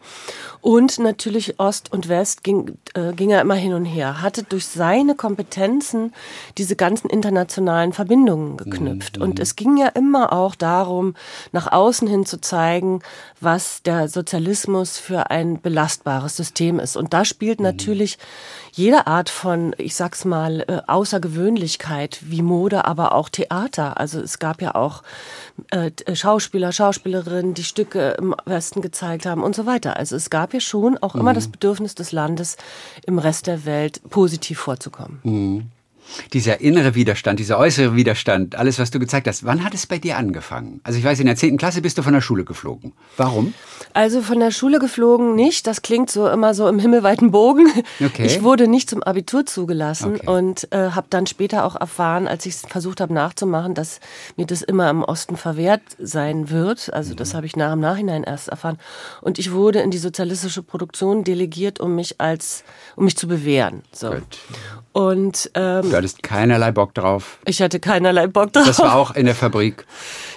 [SPEAKER 2] Und natürlich Ost und West ging, äh, ging er immer hin und her, hatte durch seine Kompetenzen diese ganzen internationalen Verbindungen geknüpft. Mhm. Und es ging ja immer auch darum, nach außen hin zu zeigen, was der Sozialismus für ein belastbares System ist. Und da spielt mhm. natürlich jede Art von, ich sag's mal, äh, Außergewöhnlichkeit wie Mode, aber auch Theater. Also es gab ja auch äh, Schauspieler, Schauspielerinnen, die Stücke im Westen gezeigt haben und so weiter. Also es gab ja schon auch immer mhm. das Bedürfnis des Landes, im Rest der Welt positiv vorzukommen.
[SPEAKER 3] Mhm dieser innere Widerstand, dieser äußere Widerstand, alles, was du gezeigt hast, wann hat es bei dir angefangen? Also ich weiß, in der zehnten Klasse bist du von der Schule geflogen. Warum?
[SPEAKER 2] Also von der Schule geflogen nicht. Das klingt so immer so im himmelweiten Bogen. Okay. Ich wurde nicht zum Abitur zugelassen okay. und äh, habe dann später auch erfahren, als ich versucht habe nachzumachen, dass mir das immer im Osten verwehrt sein wird. Also mhm. das habe ich nach im Nachhinein erst erfahren. Und ich wurde in die sozialistische Produktion delegiert, um mich als, um mich zu bewähren. So. Gut. Und
[SPEAKER 3] ähm, du hattest keinerlei Bock drauf.
[SPEAKER 2] Ich hatte keinerlei Bock drauf.
[SPEAKER 3] Das war auch in der Fabrik.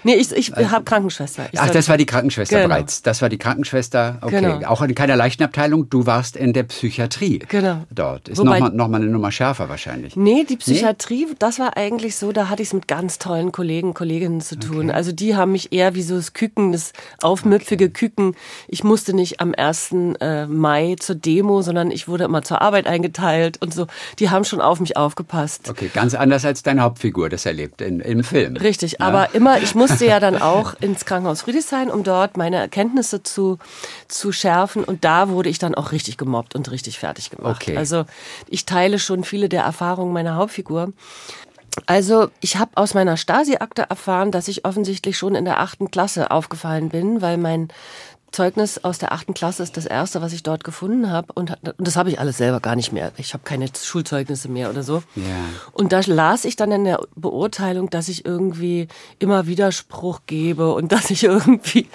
[SPEAKER 2] Nee, ich, ich also, habe Krankenschwester.
[SPEAKER 3] Ich Ach, das war die Krankenschwester genau. bereits. Das war die Krankenschwester. Okay. Genau. Auch in keiner Leichenabteilung. Du warst in der Psychiatrie.
[SPEAKER 2] Genau.
[SPEAKER 3] Dort. Ist nochmal noch mal eine Nummer schärfer wahrscheinlich.
[SPEAKER 2] Nee, die Psychiatrie, nee? das war eigentlich so, da hatte ich es mit ganz tollen Kollegen, Kolleginnen zu tun. Okay. Also die haben mich eher wie so das Küken, das aufmüpfige okay. Küken. Ich musste nicht am 1. Äh, Mai zur Demo, sondern ich wurde immer zur Arbeit eingeteilt und so. Die haben schon auf mich aufgepasst.
[SPEAKER 3] Okay, ganz anders als deine Hauptfigur das erlebt in, im Film.
[SPEAKER 2] Richtig, ja. aber immer, ich musste ja dann auch *laughs* ins Krankenhaus Friedrichshain, um dort meine Erkenntnisse zu, zu schärfen. Und da wurde ich dann auch richtig gemobbt und richtig fertig gemacht. Okay. Also ich teile schon viele der Erfahrungen meiner Hauptfigur. Also ich habe aus meiner Stasi-Akte erfahren, dass ich offensichtlich schon in der achten Klasse aufgefallen bin, weil mein Zeugnis aus der achten Klasse ist das erste, was ich dort gefunden habe. Und, und das habe ich alles selber gar nicht mehr. Ich habe keine Schulzeugnisse mehr oder so. Ja. Und da las ich dann in der Beurteilung, dass ich irgendwie immer Widerspruch gebe und *laughs* dass ich irgendwie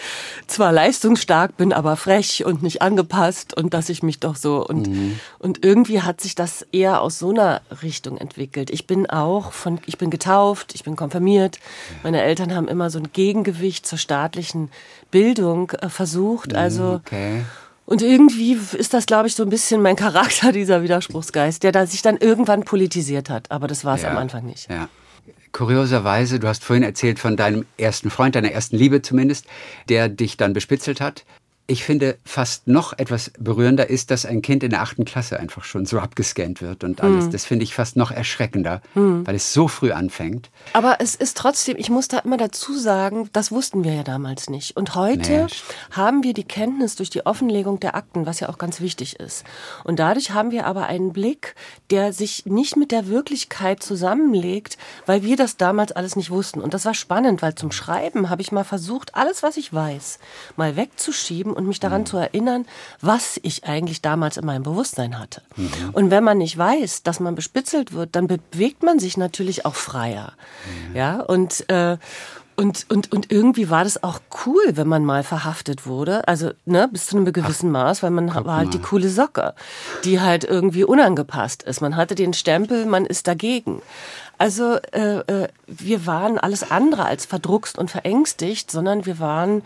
[SPEAKER 2] zwar leistungsstark bin, aber frech und nicht angepasst und dass ich mich doch so und, mhm. und irgendwie hat sich das eher aus so einer Richtung entwickelt. Ich bin auch von, ich bin getauft, ich bin konfirmiert. Meine Eltern haben immer so ein Gegengewicht zur staatlichen Bildung äh, versucht gesucht. Also okay. Und irgendwie ist das, glaube ich, so ein bisschen mein Charakter, *laughs* dieser Widerspruchsgeist, der da sich dann irgendwann politisiert hat. Aber das war es ja, am Anfang nicht.
[SPEAKER 3] Ja. Kurioserweise, du hast vorhin erzählt von deinem ersten Freund, deiner ersten Liebe zumindest, der dich dann bespitzelt hat. Ich finde, fast noch etwas berührender ist, dass ein Kind in der achten Klasse einfach schon so abgescannt wird und alles. Hm. Das finde ich fast noch erschreckender, hm. weil es so früh anfängt.
[SPEAKER 2] Aber es ist trotzdem, ich muss da immer dazu sagen, das wussten wir ja damals nicht. Und heute nee. haben wir die Kenntnis durch die Offenlegung der Akten, was ja auch ganz wichtig ist. Und dadurch haben wir aber einen Blick, der sich nicht mit der Wirklichkeit zusammenlegt, weil wir das damals alles nicht wussten. Und das war spannend, weil zum Schreiben habe ich mal versucht, alles, was ich weiß, mal wegzuschieben und mich daran mhm. zu erinnern, was ich eigentlich damals in meinem Bewusstsein hatte. Mhm. Und wenn man nicht weiß, dass man bespitzelt wird, dann bewegt man sich natürlich auch freier. Mhm. Ja, und, äh, und, und, und irgendwie war das auch cool, wenn man mal verhaftet wurde. Also, ne, bis zu einem gewissen Ach, Maß, weil man war halt mal. die coole Socke, die halt irgendwie unangepasst ist. Man hatte den Stempel, man ist dagegen. Also, äh, äh, wir waren alles andere als verdruckst und verängstigt, sondern wir waren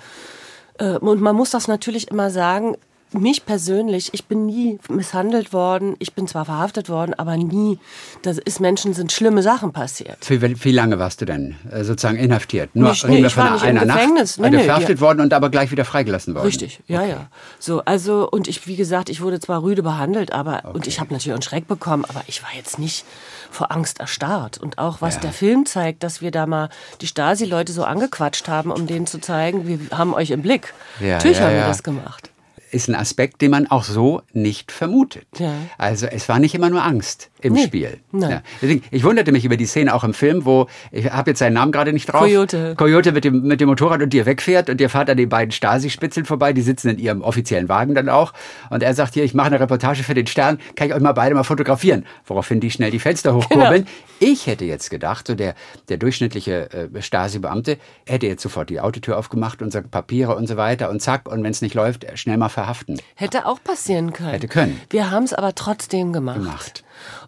[SPEAKER 2] und man muss das natürlich immer sagen, mich persönlich, ich bin nie misshandelt worden. Ich bin zwar verhaftet worden, aber nie. Das ist Menschen sind schlimme Sachen passiert.
[SPEAKER 3] Wie, wie lange warst du denn äh, sozusagen inhaftiert? Nur
[SPEAKER 2] nicht, nee, ich war nicht einer im Gefängnis.
[SPEAKER 3] Nacht, nee, nee, verhaftet ja. worden und aber gleich wieder freigelassen worden.
[SPEAKER 2] Richtig, ja, okay. ja. So, also und ich, wie gesagt, ich wurde zwar rüde behandelt, aber okay. und ich habe natürlich einen Schreck bekommen, aber ich war jetzt nicht vor Angst erstarrt. Und auch was ja. der Film zeigt, dass wir da mal die Stasi-Leute so angequatscht haben, um denen zu zeigen, wir haben euch im Blick. Ja, Natürlich ja, haben wir das gemacht
[SPEAKER 3] ist ein Aspekt, den man auch so nicht vermutet. Ja. Also es war nicht immer nur Angst im nee, Spiel. Nein. Ja. Deswegen, ich wunderte mich über die Szene auch im Film, wo, ich habe jetzt seinen Namen gerade nicht drauf.
[SPEAKER 2] Coyote.
[SPEAKER 3] Coyote mit dem, mit dem Motorrad und dir wegfährt und ihr fahrt an den beiden Stasi-Spitzeln vorbei, die sitzen in ihrem offiziellen Wagen dann auch. Und er sagt hier, ich mache eine Reportage für den Stern, kann ich euch mal beide mal fotografieren? Woraufhin die schnell die Fenster hochkurbeln. Genau. Ich hätte jetzt gedacht, so der, der durchschnittliche äh, Stasi-Beamte hätte jetzt sofort die Autotür aufgemacht und sagt Papiere und so weiter und zack, und wenn es nicht läuft, schnell mal verhaften.
[SPEAKER 2] Hätte auch passieren können.
[SPEAKER 3] Hätte können.
[SPEAKER 2] Wir haben es aber trotzdem gemacht. gemacht.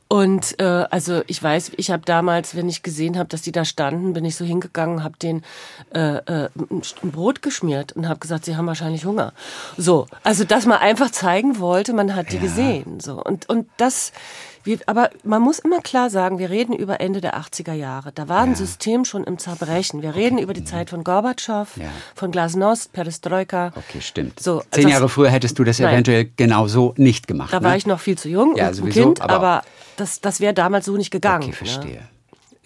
[SPEAKER 2] Und äh, also ich weiß, ich habe damals, wenn ich gesehen habe, dass die da standen, bin ich so hingegangen, habe den äh, äh, ein Brot geschmiert und habe gesagt, sie haben wahrscheinlich Hunger. So, also dass man einfach zeigen wollte, man hat die ja. gesehen. So und und das wir, aber man muss immer klar sagen, wir reden über Ende der 80er Jahre. Da war ein System schon im Zerbrechen. Wir reden über die Zeit von Gorbatschow, ja. von Glasnost, Perestroika.
[SPEAKER 3] Okay, stimmt. So, Zehn Jahre früher hättest du das nein. eventuell genau so nicht gemacht.
[SPEAKER 2] Da
[SPEAKER 3] ne?
[SPEAKER 2] war ich noch viel zu jung ja, und sowieso, Kind, aber, aber das, das wäre damals so nicht gegangen. Okay,
[SPEAKER 3] ne? verstehe. Ne?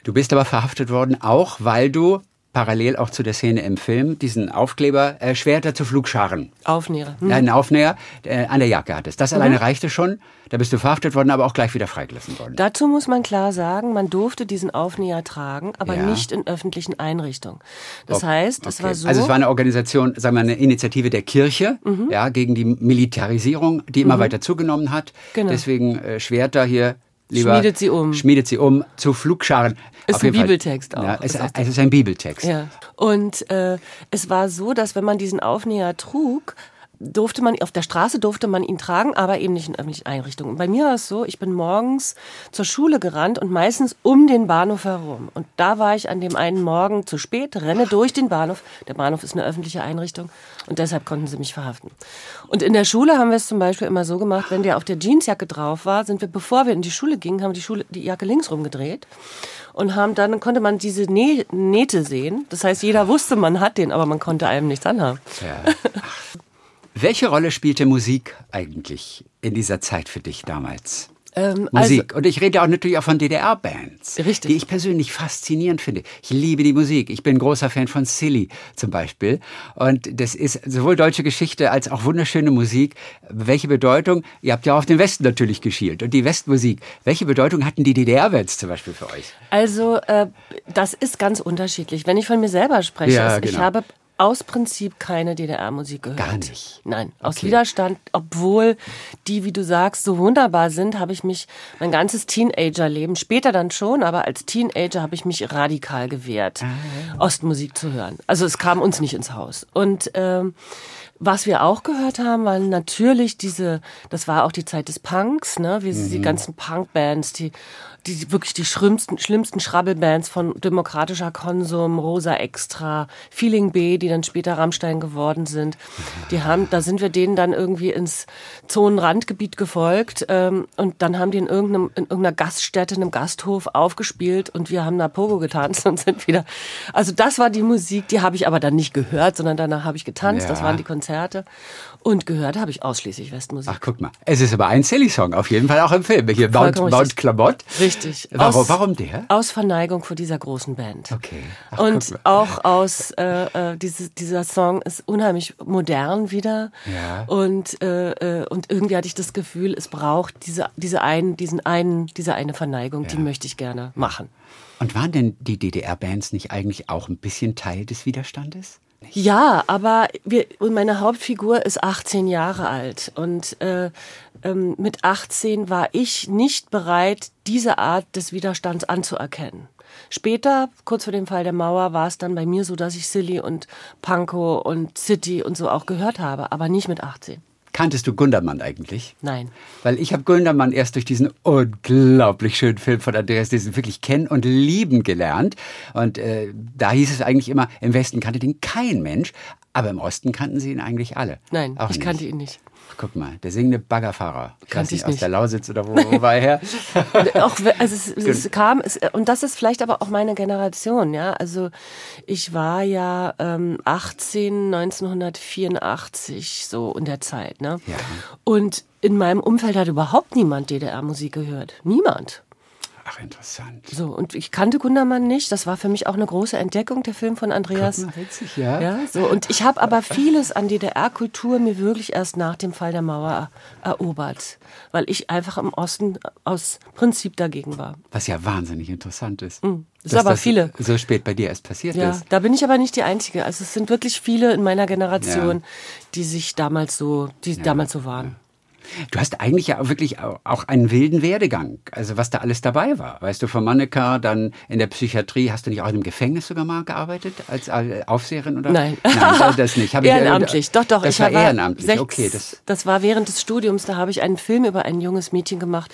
[SPEAKER 3] Du bist aber verhaftet worden, auch weil du parallel auch zu der Szene im Film, diesen Aufkleber äh, Schwerter zu Flugscharen.
[SPEAKER 2] Aufnäher.
[SPEAKER 3] Hm. Einen Aufnäher äh, an der Jacke hattest. Das mhm. alleine reichte schon. Da bist du verhaftet worden, aber auch gleich wieder freigelassen worden.
[SPEAKER 2] Dazu muss man klar sagen, man durfte diesen Aufnäher tragen, aber ja. nicht in öffentlichen Einrichtungen. Das okay. heißt, es war so.
[SPEAKER 3] Also es war eine Organisation, sagen wir eine Initiative der Kirche, mhm. ja, gegen die Militarisierung, die immer mhm. weiter zugenommen hat. Genau. Deswegen äh, Schwerter hier lieber
[SPEAKER 2] schmiedet sie um.
[SPEAKER 3] Schmiedet sie um zu Flugscharen.
[SPEAKER 2] Ist ein Bibeltext Fall. auch.
[SPEAKER 3] Ja, es, ist es ist ein Bibeltext.
[SPEAKER 2] Ja. Und äh, es war so, dass wenn man diesen Aufnäher trug, durfte man, auf der Straße durfte man ihn tragen, aber eben nicht in öffentlichen Einrichtungen. Und bei mir war es so, ich bin morgens zur Schule gerannt und meistens um den Bahnhof herum. Und da war ich an dem einen Morgen zu spät, renne durch den Bahnhof. Der Bahnhof ist eine öffentliche Einrichtung und deshalb konnten sie mich verhaften. Und in der Schule haben wir es zum Beispiel immer so gemacht, wenn der auf der Jeansjacke drauf war, sind wir, bevor wir in die Schule gingen, haben die Schule die Jacke links rumgedreht und haben dann konnte man diese Nä Nähte sehen. Das heißt, jeder wusste, man hat den, aber man konnte einem nichts anhaben. Ja. *laughs*
[SPEAKER 3] Welche Rolle spielte Musik eigentlich in dieser Zeit für dich damals? Ähm, Musik. Also, und ich rede auch natürlich auch von DDR-Bands, die ich persönlich faszinierend finde. Ich liebe die Musik. Ich bin großer Fan von Silly zum Beispiel. Und das ist sowohl deutsche Geschichte als auch wunderschöne Musik. Welche Bedeutung, ihr habt ja auf den Westen natürlich geschielt und die Westmusik. Welche Bedeutung hatten die DDR-Bands zum Beispiel für euch?
[SPEAKER 2] Also, äh, das ist ganz unterschiedlich. Wenn ich von mir selber spreche, ja, genau. ich habe aus Prinzip keine DDR-Musik gehört.
[SPEAKER 3] Gar nicht.
[SPEAKER 2] Nein, aus okay. Widerstand, obwohl die, wie du sagst, so wunderbar sind, habe ich mich mein ganzes Teenager-Leben, später dann schon, aber als Teenager habe ich mich radikal gewehrt, ah. Ostmusik zu hören. Also es kam uns nicht ins Haus. Und ähm, was wir auch gehört haben, waren natürlich diese, das war auch die Zeit des Punks, ne? Wie mhm. die ganzen Punk-Bands, die die wirklich die schlimmsten, schlimmsten Schrabbelbands von Demokratischer Konsum, Rosa Extra, Feeling B, die dann später Rammstein geworden sind. Die haben, da sind wir denen dann irgendwie ins Zonenrandgebiet gefolgt ähm, und dann haben die in, irgendeinem, in irgendeiner Gaststätte, in einem Gasthof aufgespielt und wir haben da Pogo getanzt *laughs* und sind wieder. Also das war die Musik, die habe ich aber dann nicht gehört, sondern danach habe ich getanzt. Ja. Das waren die Konzerte. Und gehört habe ich ausschließlich Westmusik.
[SPEAKER 3] Ach, guck mal. Es ist aber ein Silly-Song, auf jeden Fall auch im Film. Hier Mount, Mount Klabott.
[SPEAKER 2] Richtig.
[SPEAKER 3] Warum, aus, warum der?
[SPEAKER 2] Aus Verneigung vor dieser großen Band.
[SPEAKER 3] Okay.
[SPEAKER 2] Ach, und auch aus, äh, äh, diese, dieser Song ist unheimlich modern wieder.
[SPEAKER 3] Ja.
[SPEAKER 2] Und, äh, äh, und irgendwie hatte ich das Gefühl, es braucht diese, diese einen, diesen einen, diese eine Verneigung, ja. die möchte ich gerne machen.
[SPEAKER 3] Und waren denn die DDR-Bands nicht eigentlich auch ein bisschen Teil des Widerstandes?
[SPEAKER 2] Ja, aber wir, meine Hauptfigur ist 18 Jahre alt und äh, ähm, mit 18 war ich nicht bereit, diese Art des Widerstands anzuerkennen. Später, kurz vor dem Fall der Mauer, war es dann bei mir so, dass ich Silly und Panko und City und so auch gehört habe, aber nicht mit 18.
[SPEAKER 3] Kanntest du Gundermann eigentlich?
[SPEAKER 2] Nein.
[SPEAKER 3] Weil ich habe Gundermann erst durch diesen unglaublich schönen Film von Andreas Diesen wirklich kennen und lieben gelernt. Und äh, da hieß es eigentlich immer, im Westen kannte den kein Mensch, aber im Osten kannten sie ihn eigentlich alle.
[SPEAKER 2] Nein, Auch ich nicht. kannte ihn nicht.
[SPEAKER 3] Guck mal, der singende Baggerfahrer. Kannte ich nicht. Aus der Lausitz oder wo, wo war er her? *laughs*
[SPEAKER 2] auch, also es, es kam, es, und das ist vielleicht aber auch meine Generation, ja. Also ich war ja ähm, 18, 1984, so in der Zeit, ne?
[SPEAKER 3] Ja.
[SPEAKER 2] Und in meinem Umfeld hat überhaupt niemand DDR-Musik gehört. Niemand.
[SPEAKER 3] Ach, interessant.
[SPEAKER 2] So, und ich kannte Gundermann nicht. Das war für mich auch eine große Entdeckung, der Film von Andreas.
[SPEAKER 3] Witzig, ja.
[SPEAKER 2] ja so, und ich habe aber vieles an DDR-Kultur mir wirklich erst nach dem Fall der Mauer erobert, weil ich einfach im Osten aus Prinzip dagegen war.
[SPEAKER 3] Was ja wahnsinnig interessant ist.
[SPEAKER 2] Mhm. Das ist aber
[SPEAKER 3] das
[SPEAKER 2] viele.
[SPEAKER 3] So spät bei dir erst passiert
[SPEAKER 2] ja,
[SPEAKER 3] ist.
[SPEAKER 2] Da bin ich aber nicht die Einzige. Also es sind wirklich viele in meiner Generation, ja. die sich damals so, die ja, damals so waren.
[SPEAKER 3] Du hast eigentlich ja wirklich auch einen wilden Werdegang, also was da alles dabei war. Weißt du, von Mannequin, dann in der Psychiatrie, hast du nicht auch im Gefängnis sogar mal gearbeitet als Aufseherin oder?
[SPEAKER 2] Nein,
[SPEAKER 3] Nein das nicht.
[SPEAKER 2] Hab ehrenamtlich, ich, doch, doch.
[SPEAKER 3] Das ich war ehrenamtlich. Sechs,
[SPEAKER 2] okay, das, das war während des Studiums. Da habe ich einen Film über ein junges Mädchen gemacht,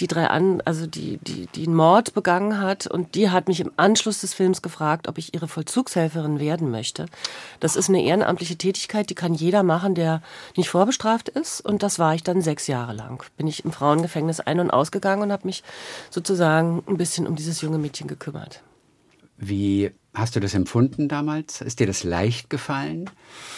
[SPEAKER 2] die drei an, also die, die, die einen Mord begangen hat und die hat mich im Anschluss des Films gefragt, ob ich ihre Vollzugshelferin werden möchte. Das ist eine ehrenamtliche Tätigkeit, die kann jeder machen, der nicht vorbestraft ist und das war ich dann sechs Jahre lang. Bin ich im Frauengefängnis ein- und ausgegangen und habe mich sozusagen ein bisschen um dieses junge Mädchen gekümmert.
[SPEAKER 3] Wie hast du das empfunden damals? Ist dir das leicht gefallen,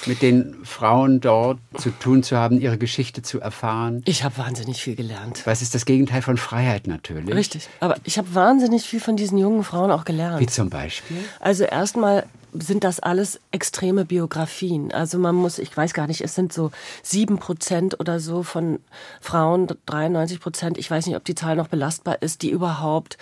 [SPEAKER 3] mit den Frauen dort zu tun zu haben, ihre Geschichte zu erfahren?
[SPEAKER 2] Ich habe wahnsinnig viel gelernt.
[SPEAKER 3] Was ist das Gegenteil von Freiheit natürlich?
[SPEAKER 2] Richtig. Aber ich habe wahnsinnig viel von diesen jungen Frauen auch gelernt.
[SPEAKER 3] Wie zum Beispiel?
[SPEAKER 2] Also erstmal sind das alles extreme Biografien. Also man muss, ich weiß gar nicht, es sind so sieben Prozent oder so von Frauen, 93 Prozent, ich weiß nicht, ob die Zahl noch belastbar ist, die überhaupt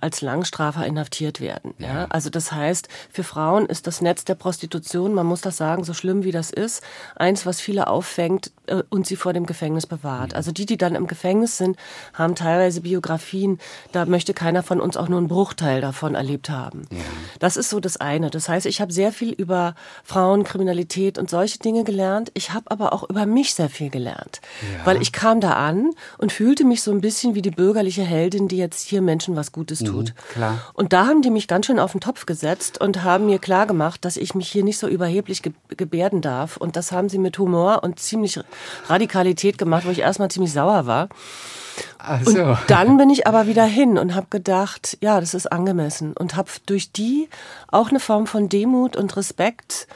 [SPEAKER 2] als Langstrafer inhaftiert werden. Ja. ja. Also das heißt, für Frauen ist das Netz der Prostitution, man muss das sagen, so schlimm wie das ist, eins, was viele auffängt äh, und sie vor dem Gefängnis bewahrt. Also die, die dann im Gefängnis sind, haben teilweise Biografien, da möchte keiner von uns auch nur einen Bruchteil davon erlebt haben. Ja. Das ist so das eine. Das heißt, ich habe sehr viel über Frauenkriminalität und solche Dinge gelernt. Ich habe aber auch über mich sehr viel gelernt. Ja. Weil ich kam da an und fühlte mich so ein bisschen wie die bürgerliche Heldin, die jetzt hier Menschen was Gutes mhm, tut.
[SPEAKER 3] Mhm, klar.
[SPEAKER 2] Und da haben die mich ganz schön auf den Topf gesetzt und haben mir klar gemacht, dass ich mich hier nicht so überheblich ge gebärden darf. Und das haben sie mit Humor und ziemlich Radikalität gemacht, wo ich erstmal ziemlich sauer war.
[SPEAKER 3] Ach so.
[SPEAKER 2] Und dann bin ich aber wieder hin und habe gedacht, ja, das ist angemessen und habe durch die auch eine Form von Demut und Respekt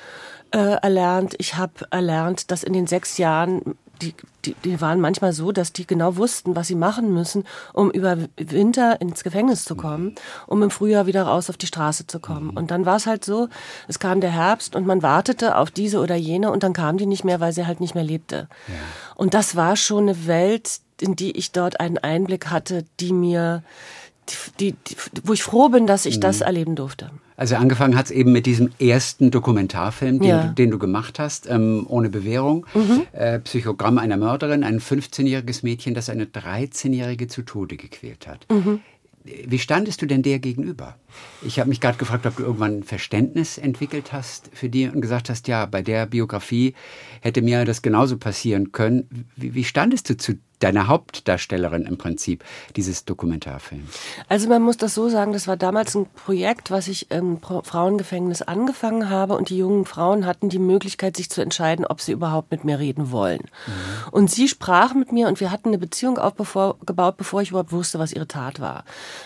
[SPEAKER 2] äh, erlernt. Ich habe erlernt, dass in den sechs Jahren die, die, die waren manchmal so, dass die genau wussten, was sie machen müssen, um über Winter ins Gefängnis zu kommen, um im Frühjahr wieder raus auf die Straße zu kommen. Und dann war es halt so, es kam der Herbst und man wartete auf diese oder jene und dann kam die nicht mehr, weil sie halt nicht mehr lebte. Ja. Und das war schon eine Welt, in die ich dort einen Einblick hatte, die mir, die, die, wo ich froh bin, dass ich mhm. das erleben durfte.
[SPEAKER 3] Also angefangen hat es eben mit diesem ersten Dokumentarfilm, den, ja. du, den du gemacht hast, ähm, ohne Bewährung. Mhm. Äh, Psychogramm einer Mörderin, ein 15-jähriges Mädchen, das eine 13-jährige zu Tode gequält hat. Mhm. Wie standest du denn der gegenüber? Ich habe mich gerade gefragt, ob du irgendwann ein Verständnis entwickelt hast für die und gesagt hast, ja, bei der Biografie hätte mir das genauso passieren können. Wie, wie standest du zu deine Hauptdarstellerin im Prinzip dieses Dokumentarfilms?
[SPEAKER 2] Also man muss das so sagen, das war damals ein Projekt, was ich im Frauengefängnis angefangen habe und die jungen Frauen hatten die Möglichkeit, sich zu entscheiden, ob sie überhaupt mit mir reden wollen. Mhm. Und sie sprach mit mir und wir hatten eine Beziehung aufgebaut, bevor ich überhaupt wusste, was ihre Tat war.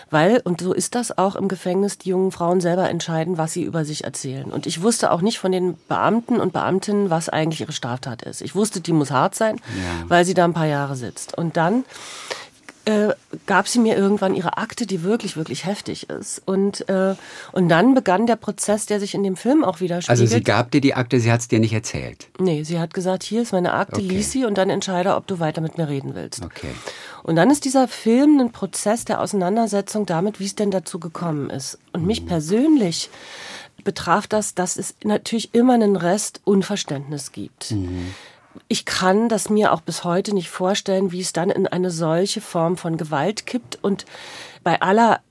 [SPEAKER 2] Weil, und so ist das auch im Gefängnis, die jungen Frauen selber entscheiden, was sie über sich erzählen. Und ich wusste auch nicht von den Beamten und Beamtinnen, was eigentlich ihre Straftat ist. Ich wusste, die muss hart sein, ja. weil sie da ein paar Jahre sitzt sitzt. Und dann äh, gab sie mir irgendwann ihre Akte, die wirklich, wirklich heftig ist. Und, äh, und dann begann der Prozess, der sich in dem Film auch widerspiegelt.
[SPEAKER 3] Also sie gab dir die Akte, sie hat es dir nicht erzählt?
[SPEAKER 2] Nee, sie hat gesagt, hier ist meine Akte, okay. lies sie und dann entscheide, ob du weiter mit mir reden willst.
[SPEAKER 3] Okay.
[SPEAKER 2] Und dann ist dieser Film ein Prozess der Auseinandersetzung damit, wie es denn dazu gekommen ist. Und mich mhm. persönlich betraf das, dass es natürlich immer einen Rest Unverständnis gibt. Mhm ich kann das mir auch bis heute nicht vorstellen, wie es dann in eine solche Form von Gewalt kippt und bei aller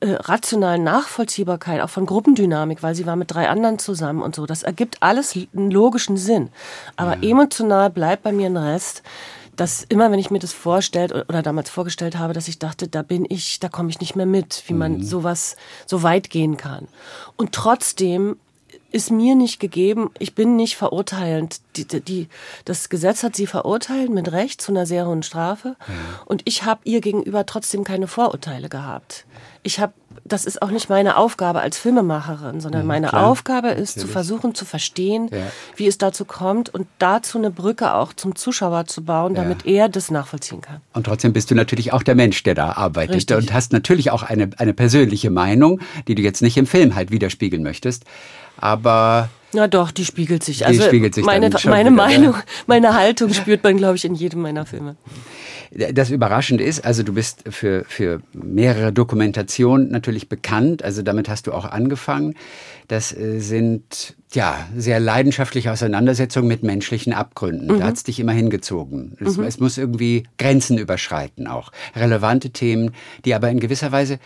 [SPEAKER 2] äh, rationalen Nachvollziehbarkeit, auch von Gruppendynamik, weil sie war mit drei anderen zusammen und so. Das ergibt alles einen logischen Sinn. Aber ja. emotional bleibt bei mir ein Rest, dass immer, wenn ich mir das vorstellt oder damals vorgestellt habe, dass ich dachte, da bin ich, da komme ich nicht mehr mit, wie man mhm. sowas so weit gehen kann. Und trotzdem ist mir nicht gegeben. Ich bin nicht verurteilend. Die, die, das Gesetz hat sie verurteilt mit Recht zu einer sehr hohen Strafe. Ja. Und ich habe ihr gegenüber trotzdem keine Vorurteile gehabt. Ich habe, das ist auch nicht meine Aufgabe als Filmemacherin, sondern mhm, meine klar, Aufgabe ist natürlich. zu versuchen zu verstehen, ja. wie es dazu kommt und dazu eine Brücke auch zum Zuschauer zu bauen, damit ja. er das nachvollziehen kann.
[SPEAKER 3] Und trotzdem bist du natürlich auch der Mensch, der da arbeitet Richtig. und hast natürlich auch eine, eine persönliche Meinung, die du jetzt nicht im Film halt widerspiegeln möchtest aber
[SPEAKER 2] na doch, die spiegelt sich.
[SPEAKER 3] Die
[SPEAKER 2] also
[SPEAKER 3] spiegelt sich
[SPEAKER 2] meine, meine
[SPEAKER 3] wieder,
[SPEAKER 2] Meinung, ja. meine Haltung spürt man, glaube ich, in jedem meiner Filme.
[SPEAKER 3] Das Überraschende ist, also du bist für, für mehrere Dokumentationen natürlich bekannt, also damit hast du auch angefangen. Das äh, sind ja sehr leidenschaftliche Auseinandersetzungen mit menschlichen Abgründen. Mhm. Da hat es dich immer hingezogen. Es, mhm. es muss irgendwie Grenzen überschreiten auch. Relevante Themen, die aber in gewisser Weise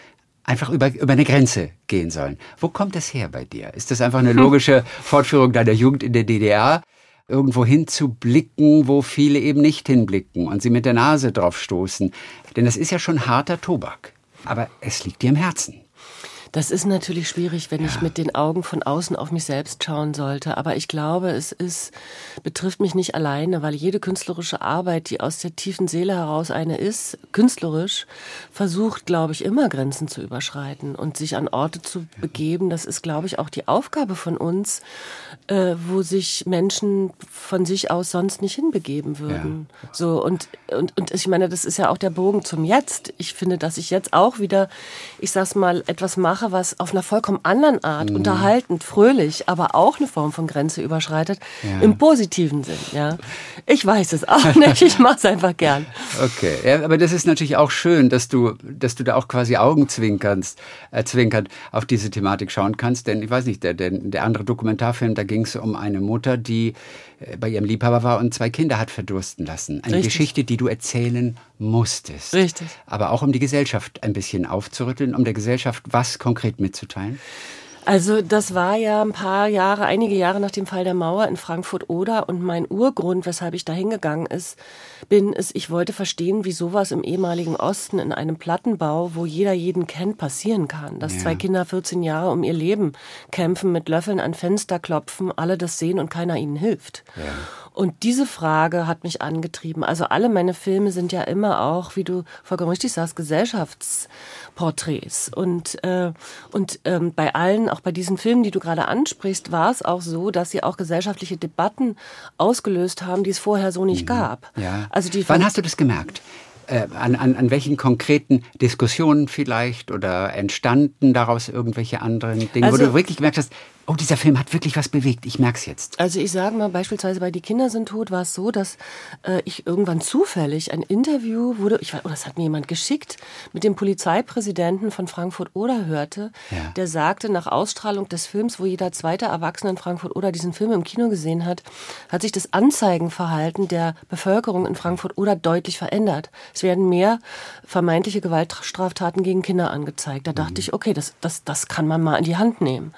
[SPEAKER 3] einfach über, über eine Grenze gehen sollen. Wo kommt das her bei dir? Ist das einfach eine *laughs* logische Fortführung deiner Jugend in der DDR? Irgendwo hinzublicken, wo viele eben nicht hinblicken und sie mit der Nase drauf stoßen. Denn das ist ja schon harter Tobak. Aber es liegt dir im Herzen.
[SPEAKER 2] Das ist natürlich schwierig, wenn ja. ich mit den Augen von außen auf mich selbst schauen sollte. Aber ich glaube, es ist, betrifft mich nicht alleine, weil jede künstlerische Arbeit, die aus der tiefen Seele heraus eine ist, künstlerisch, versucht, glaube ich, immer Grenzen zu überschreiten und sich an Orte zu begeben. Das ist, glaube ich, auch die Aufgabe von uns, äh, wo sich Menschen von sich aus sonst nicht hinbegeben würden. Ja. So, und, und, und ich meine, das ist ja auch der Bogen zum Jetzt. Ich finde, dass ich jetzt auch wieder, ich sag's mal, etwas mache, mache, was auf einer vollkommen anderen Art, mhm. unterhaltend, fröhlich, aber auch eine Form von Grenze überschreitet, ja. im positiven Sinn. Ja, ich weiß es auch *laughs* nicht. Ich mache es einfach gern.
[SPEAKER 3] Okay, ja, aber das ist natürlich auch schön, dass du, dass du da auch quasi Augen zwinkerst, äh, zwinkernd auf diese Thematik schauen kannst. Denn ich weiß nicht, der, der, der andere Dokumentarfilm, da ging es um eine Mutter, die bei ihrem Liebhaber war und zwei Kinder hat verdursten lassen. Eine Richtig. Geschichte, die du erzählen musstest.
[SPEAKER 2] Richtig.
[SPEAKER 3] Aber auch um die Gesellschaft ein bisschen aufzurütteln, um der Gesellschaft was konkret mitzuteilen?
[SPEAKER 2] Also das war ja ein paar Jahre, einige Jahre nach dem Fall der Mauer in Frankfurt-Oder und mein Urgrund, weshalb ich da hingegangen ist, bin, ist, ich wollte verstehen, wie sowas im ehemaligen Osten in einem Plattenbau, wo jeder jeden kennt, passieren kann. Dass ja. zwei Kinder 14 Jahre um ihr Leben kämpfen, mit Löffeln an Fenster klopfen, alle das sehen und keiner ihnen hilft. Ja. Und diese Frage hat mich angetrieben. Also alle meine Filme sind ja immer auch, wie du vollkommen richtig sagst, Gesellschaftsporträts. Und, äh, und ähm, bei allen, auch bei diesen Filmen, die du gerade ansprichst, war es auch so, dass sie auch gesellschaftliche Debatten ausgelöst haben, die es vorher so nicht mhm. gab.
[SPEAKER 3] Ja. Also die Wann hast du das gemerkt? Äh, an, an, an welchen konkreten Diskussionen vielleicht oder entstanden daraus irgendwelche anderen Dinge, also, wo du wirklich gemerkt hast, oh, dieser Film hat wirklich was bewegt, ich merke es jetzt.
[SPEAKER 2] Also ich sage mal, beispielsweise bei Die Kinder sind tot war es so, dass äh, ich irgendwann zufällig ein Interview wurde, ich weiß, oh, das hat mir jemand geschickt, mit dem Polizeipräsidenten von Frankfurt-Oder hörte, ja. der sagte, nach Ausstrahlung des Films, wo jeder zweite Erwachsene in Frankfurt-Oder diesen Film im Kino gesehen hat, hat sich das Anzeigenverhalten der Bevölkerung in Frankfurt-Oder deutlich verändert. Es werden mehr vermeintliche Gewaltstraftaten gegen Kinder angezeigt. Da dachte mhm. ich, okay, das, das, das kann man mal in die Hand nehmen.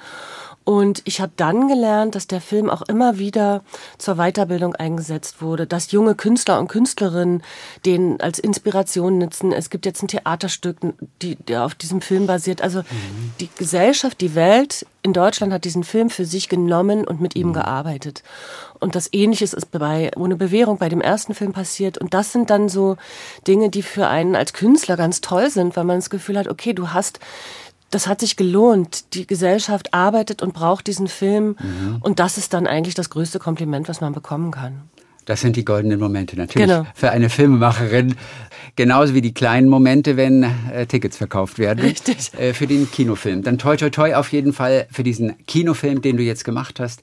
[SPEAKER 2] Und ich habe dann gelernt, dass der Film auch immer wieder zur Weiterbildung eingesetzt wurde, dass junge Künstler und Künstlerinnen den als Inspiration nutzen. Es gibt jetzt ein Theaterstück, die, der auf diesem Film basiert. Also mhm. die Gesellschaft, die Welt in Deutschland hat diesen Film für sich genommen und mit ihm mhm. gearbeitet. Und das Ähnliches ist bei Ohne Bewährung bei dem ersten Film passiert. Und das sind dann so Dinge, die für einen als Künstler ganz toll sind, weil man das Gefühl hat, okay, du hast das hat sich gelohnt. Die Gesellschaft arbeitet und braucht diesen Film. Mhm. Und das ist dann eigentlich das größte Kompliment, was man bekommen kann.
[SPEAKER 3] Das sind die goldenen Momente natürlich genau. für eine Filmemacherin. Genauso wie die kleinen Momente, wenn äh, Tickets verkauft werden.
[SPEAKER 2] Richtig.
[SPEAKER 3] Äh, für den Kinofilm. Dann toi toi toi auf jeden Fall für diesen Kinofilm, den du jetzt gemacht hast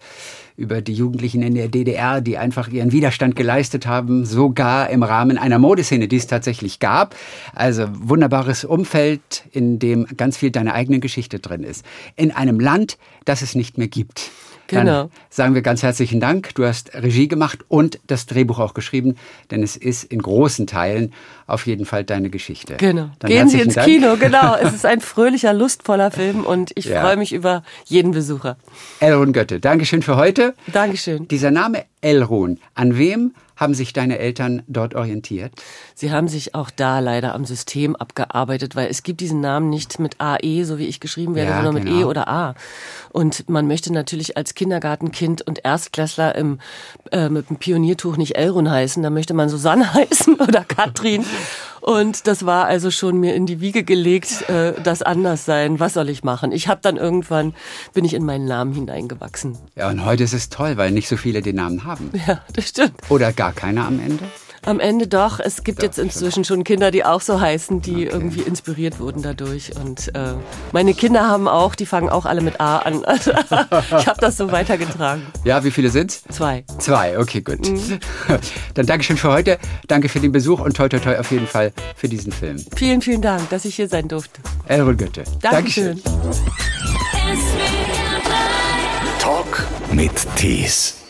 [SPEAKER 3] über die Jugendlichen in der DDR, die einfach ihren Widerstand geleistet haben, sogar im Rahmen einer Modeszene, die es tatsächlich gab. Also wunderbares Umfeld, in dem ganz viel deiner eigenen Geschichte drin ist. In einem Land, das es nicht mehr gibt. Genau. Dann sagen wir ganz herzlichen Dank. Du hast Regie gemacht und das Drehbuch auch geschrieben, denn es ist in großen Teilen auf jeden Fall deine Geschichte.
[SPEAKER 2] Genau. Dann Gehen Sie ins Dank. Kino, genau. *laughs* Es ist ein fröhlicher, lustvoller Film und ich ja. freue mich über jeden Besucher.
[SPEAKER 3] Elrun Götte, Dankeschön für heute.
[SPEAKER 2] Dankeschön.
[SPEAKER 3] Dieser Name Elrun, an wem haben sich deine Eltern dort orientiert?
[SPEAKER 2] Sie haben sich auch da leider am System abgearbeitet, weil es gibt diesen Namen nicht mit AE, so wie ich geschrieben werde, ja, sondern genau. mit E oder A. Und man möchte natürlich als Kindergartenkind und Erstklässler im, äh, mit dem Pioniertuch nicht Elrun heißen, da möchte man Susanne *laughs* heißen oder Katrin. Und das war also schon mir in die Wiege gelegt, äh, das anders sein. Was soll ich machen? Ich habe dann irgendwann, bin ich in meinen Namen hineingewachsen.
[SPEAKER 3] Ja, und heute ist es toll, weil nicht so viele den Namen haben.
[SPEAKER 2] Ja, das stimmt.
[SPEAKER 3] Oder gar keiner am Ende?
[SPEAKER 2] Am Ende doch. Es gibt jetzt inzwischen schon Kinder, die auch so heißen, die okay. irgendwie inspiriert wurden dadurch. Und äh, meine Kinder haben auch, die fangen auch alle mit A an. *laughs* ich habe das so weitergetragen.
[SPEAKER 3] Ja, wie viele sind's?
[SPEAKER 2] Zwei.
[SPEAKER 3] Zwei, okay, gut. Mhm. *laughs* Dann danke schön für heute. Danke für den Besuch und toi toi toi auf jeden Fall für diesen Film.
[SPEAKER 2] Vielen, vielen Dank, dass ich hier sein durfte.
[SPEAKER 3] Elrond Götte.
[SPEAKER 2] Dankeschön.
[SPEAKER 1] Talk mit Tees.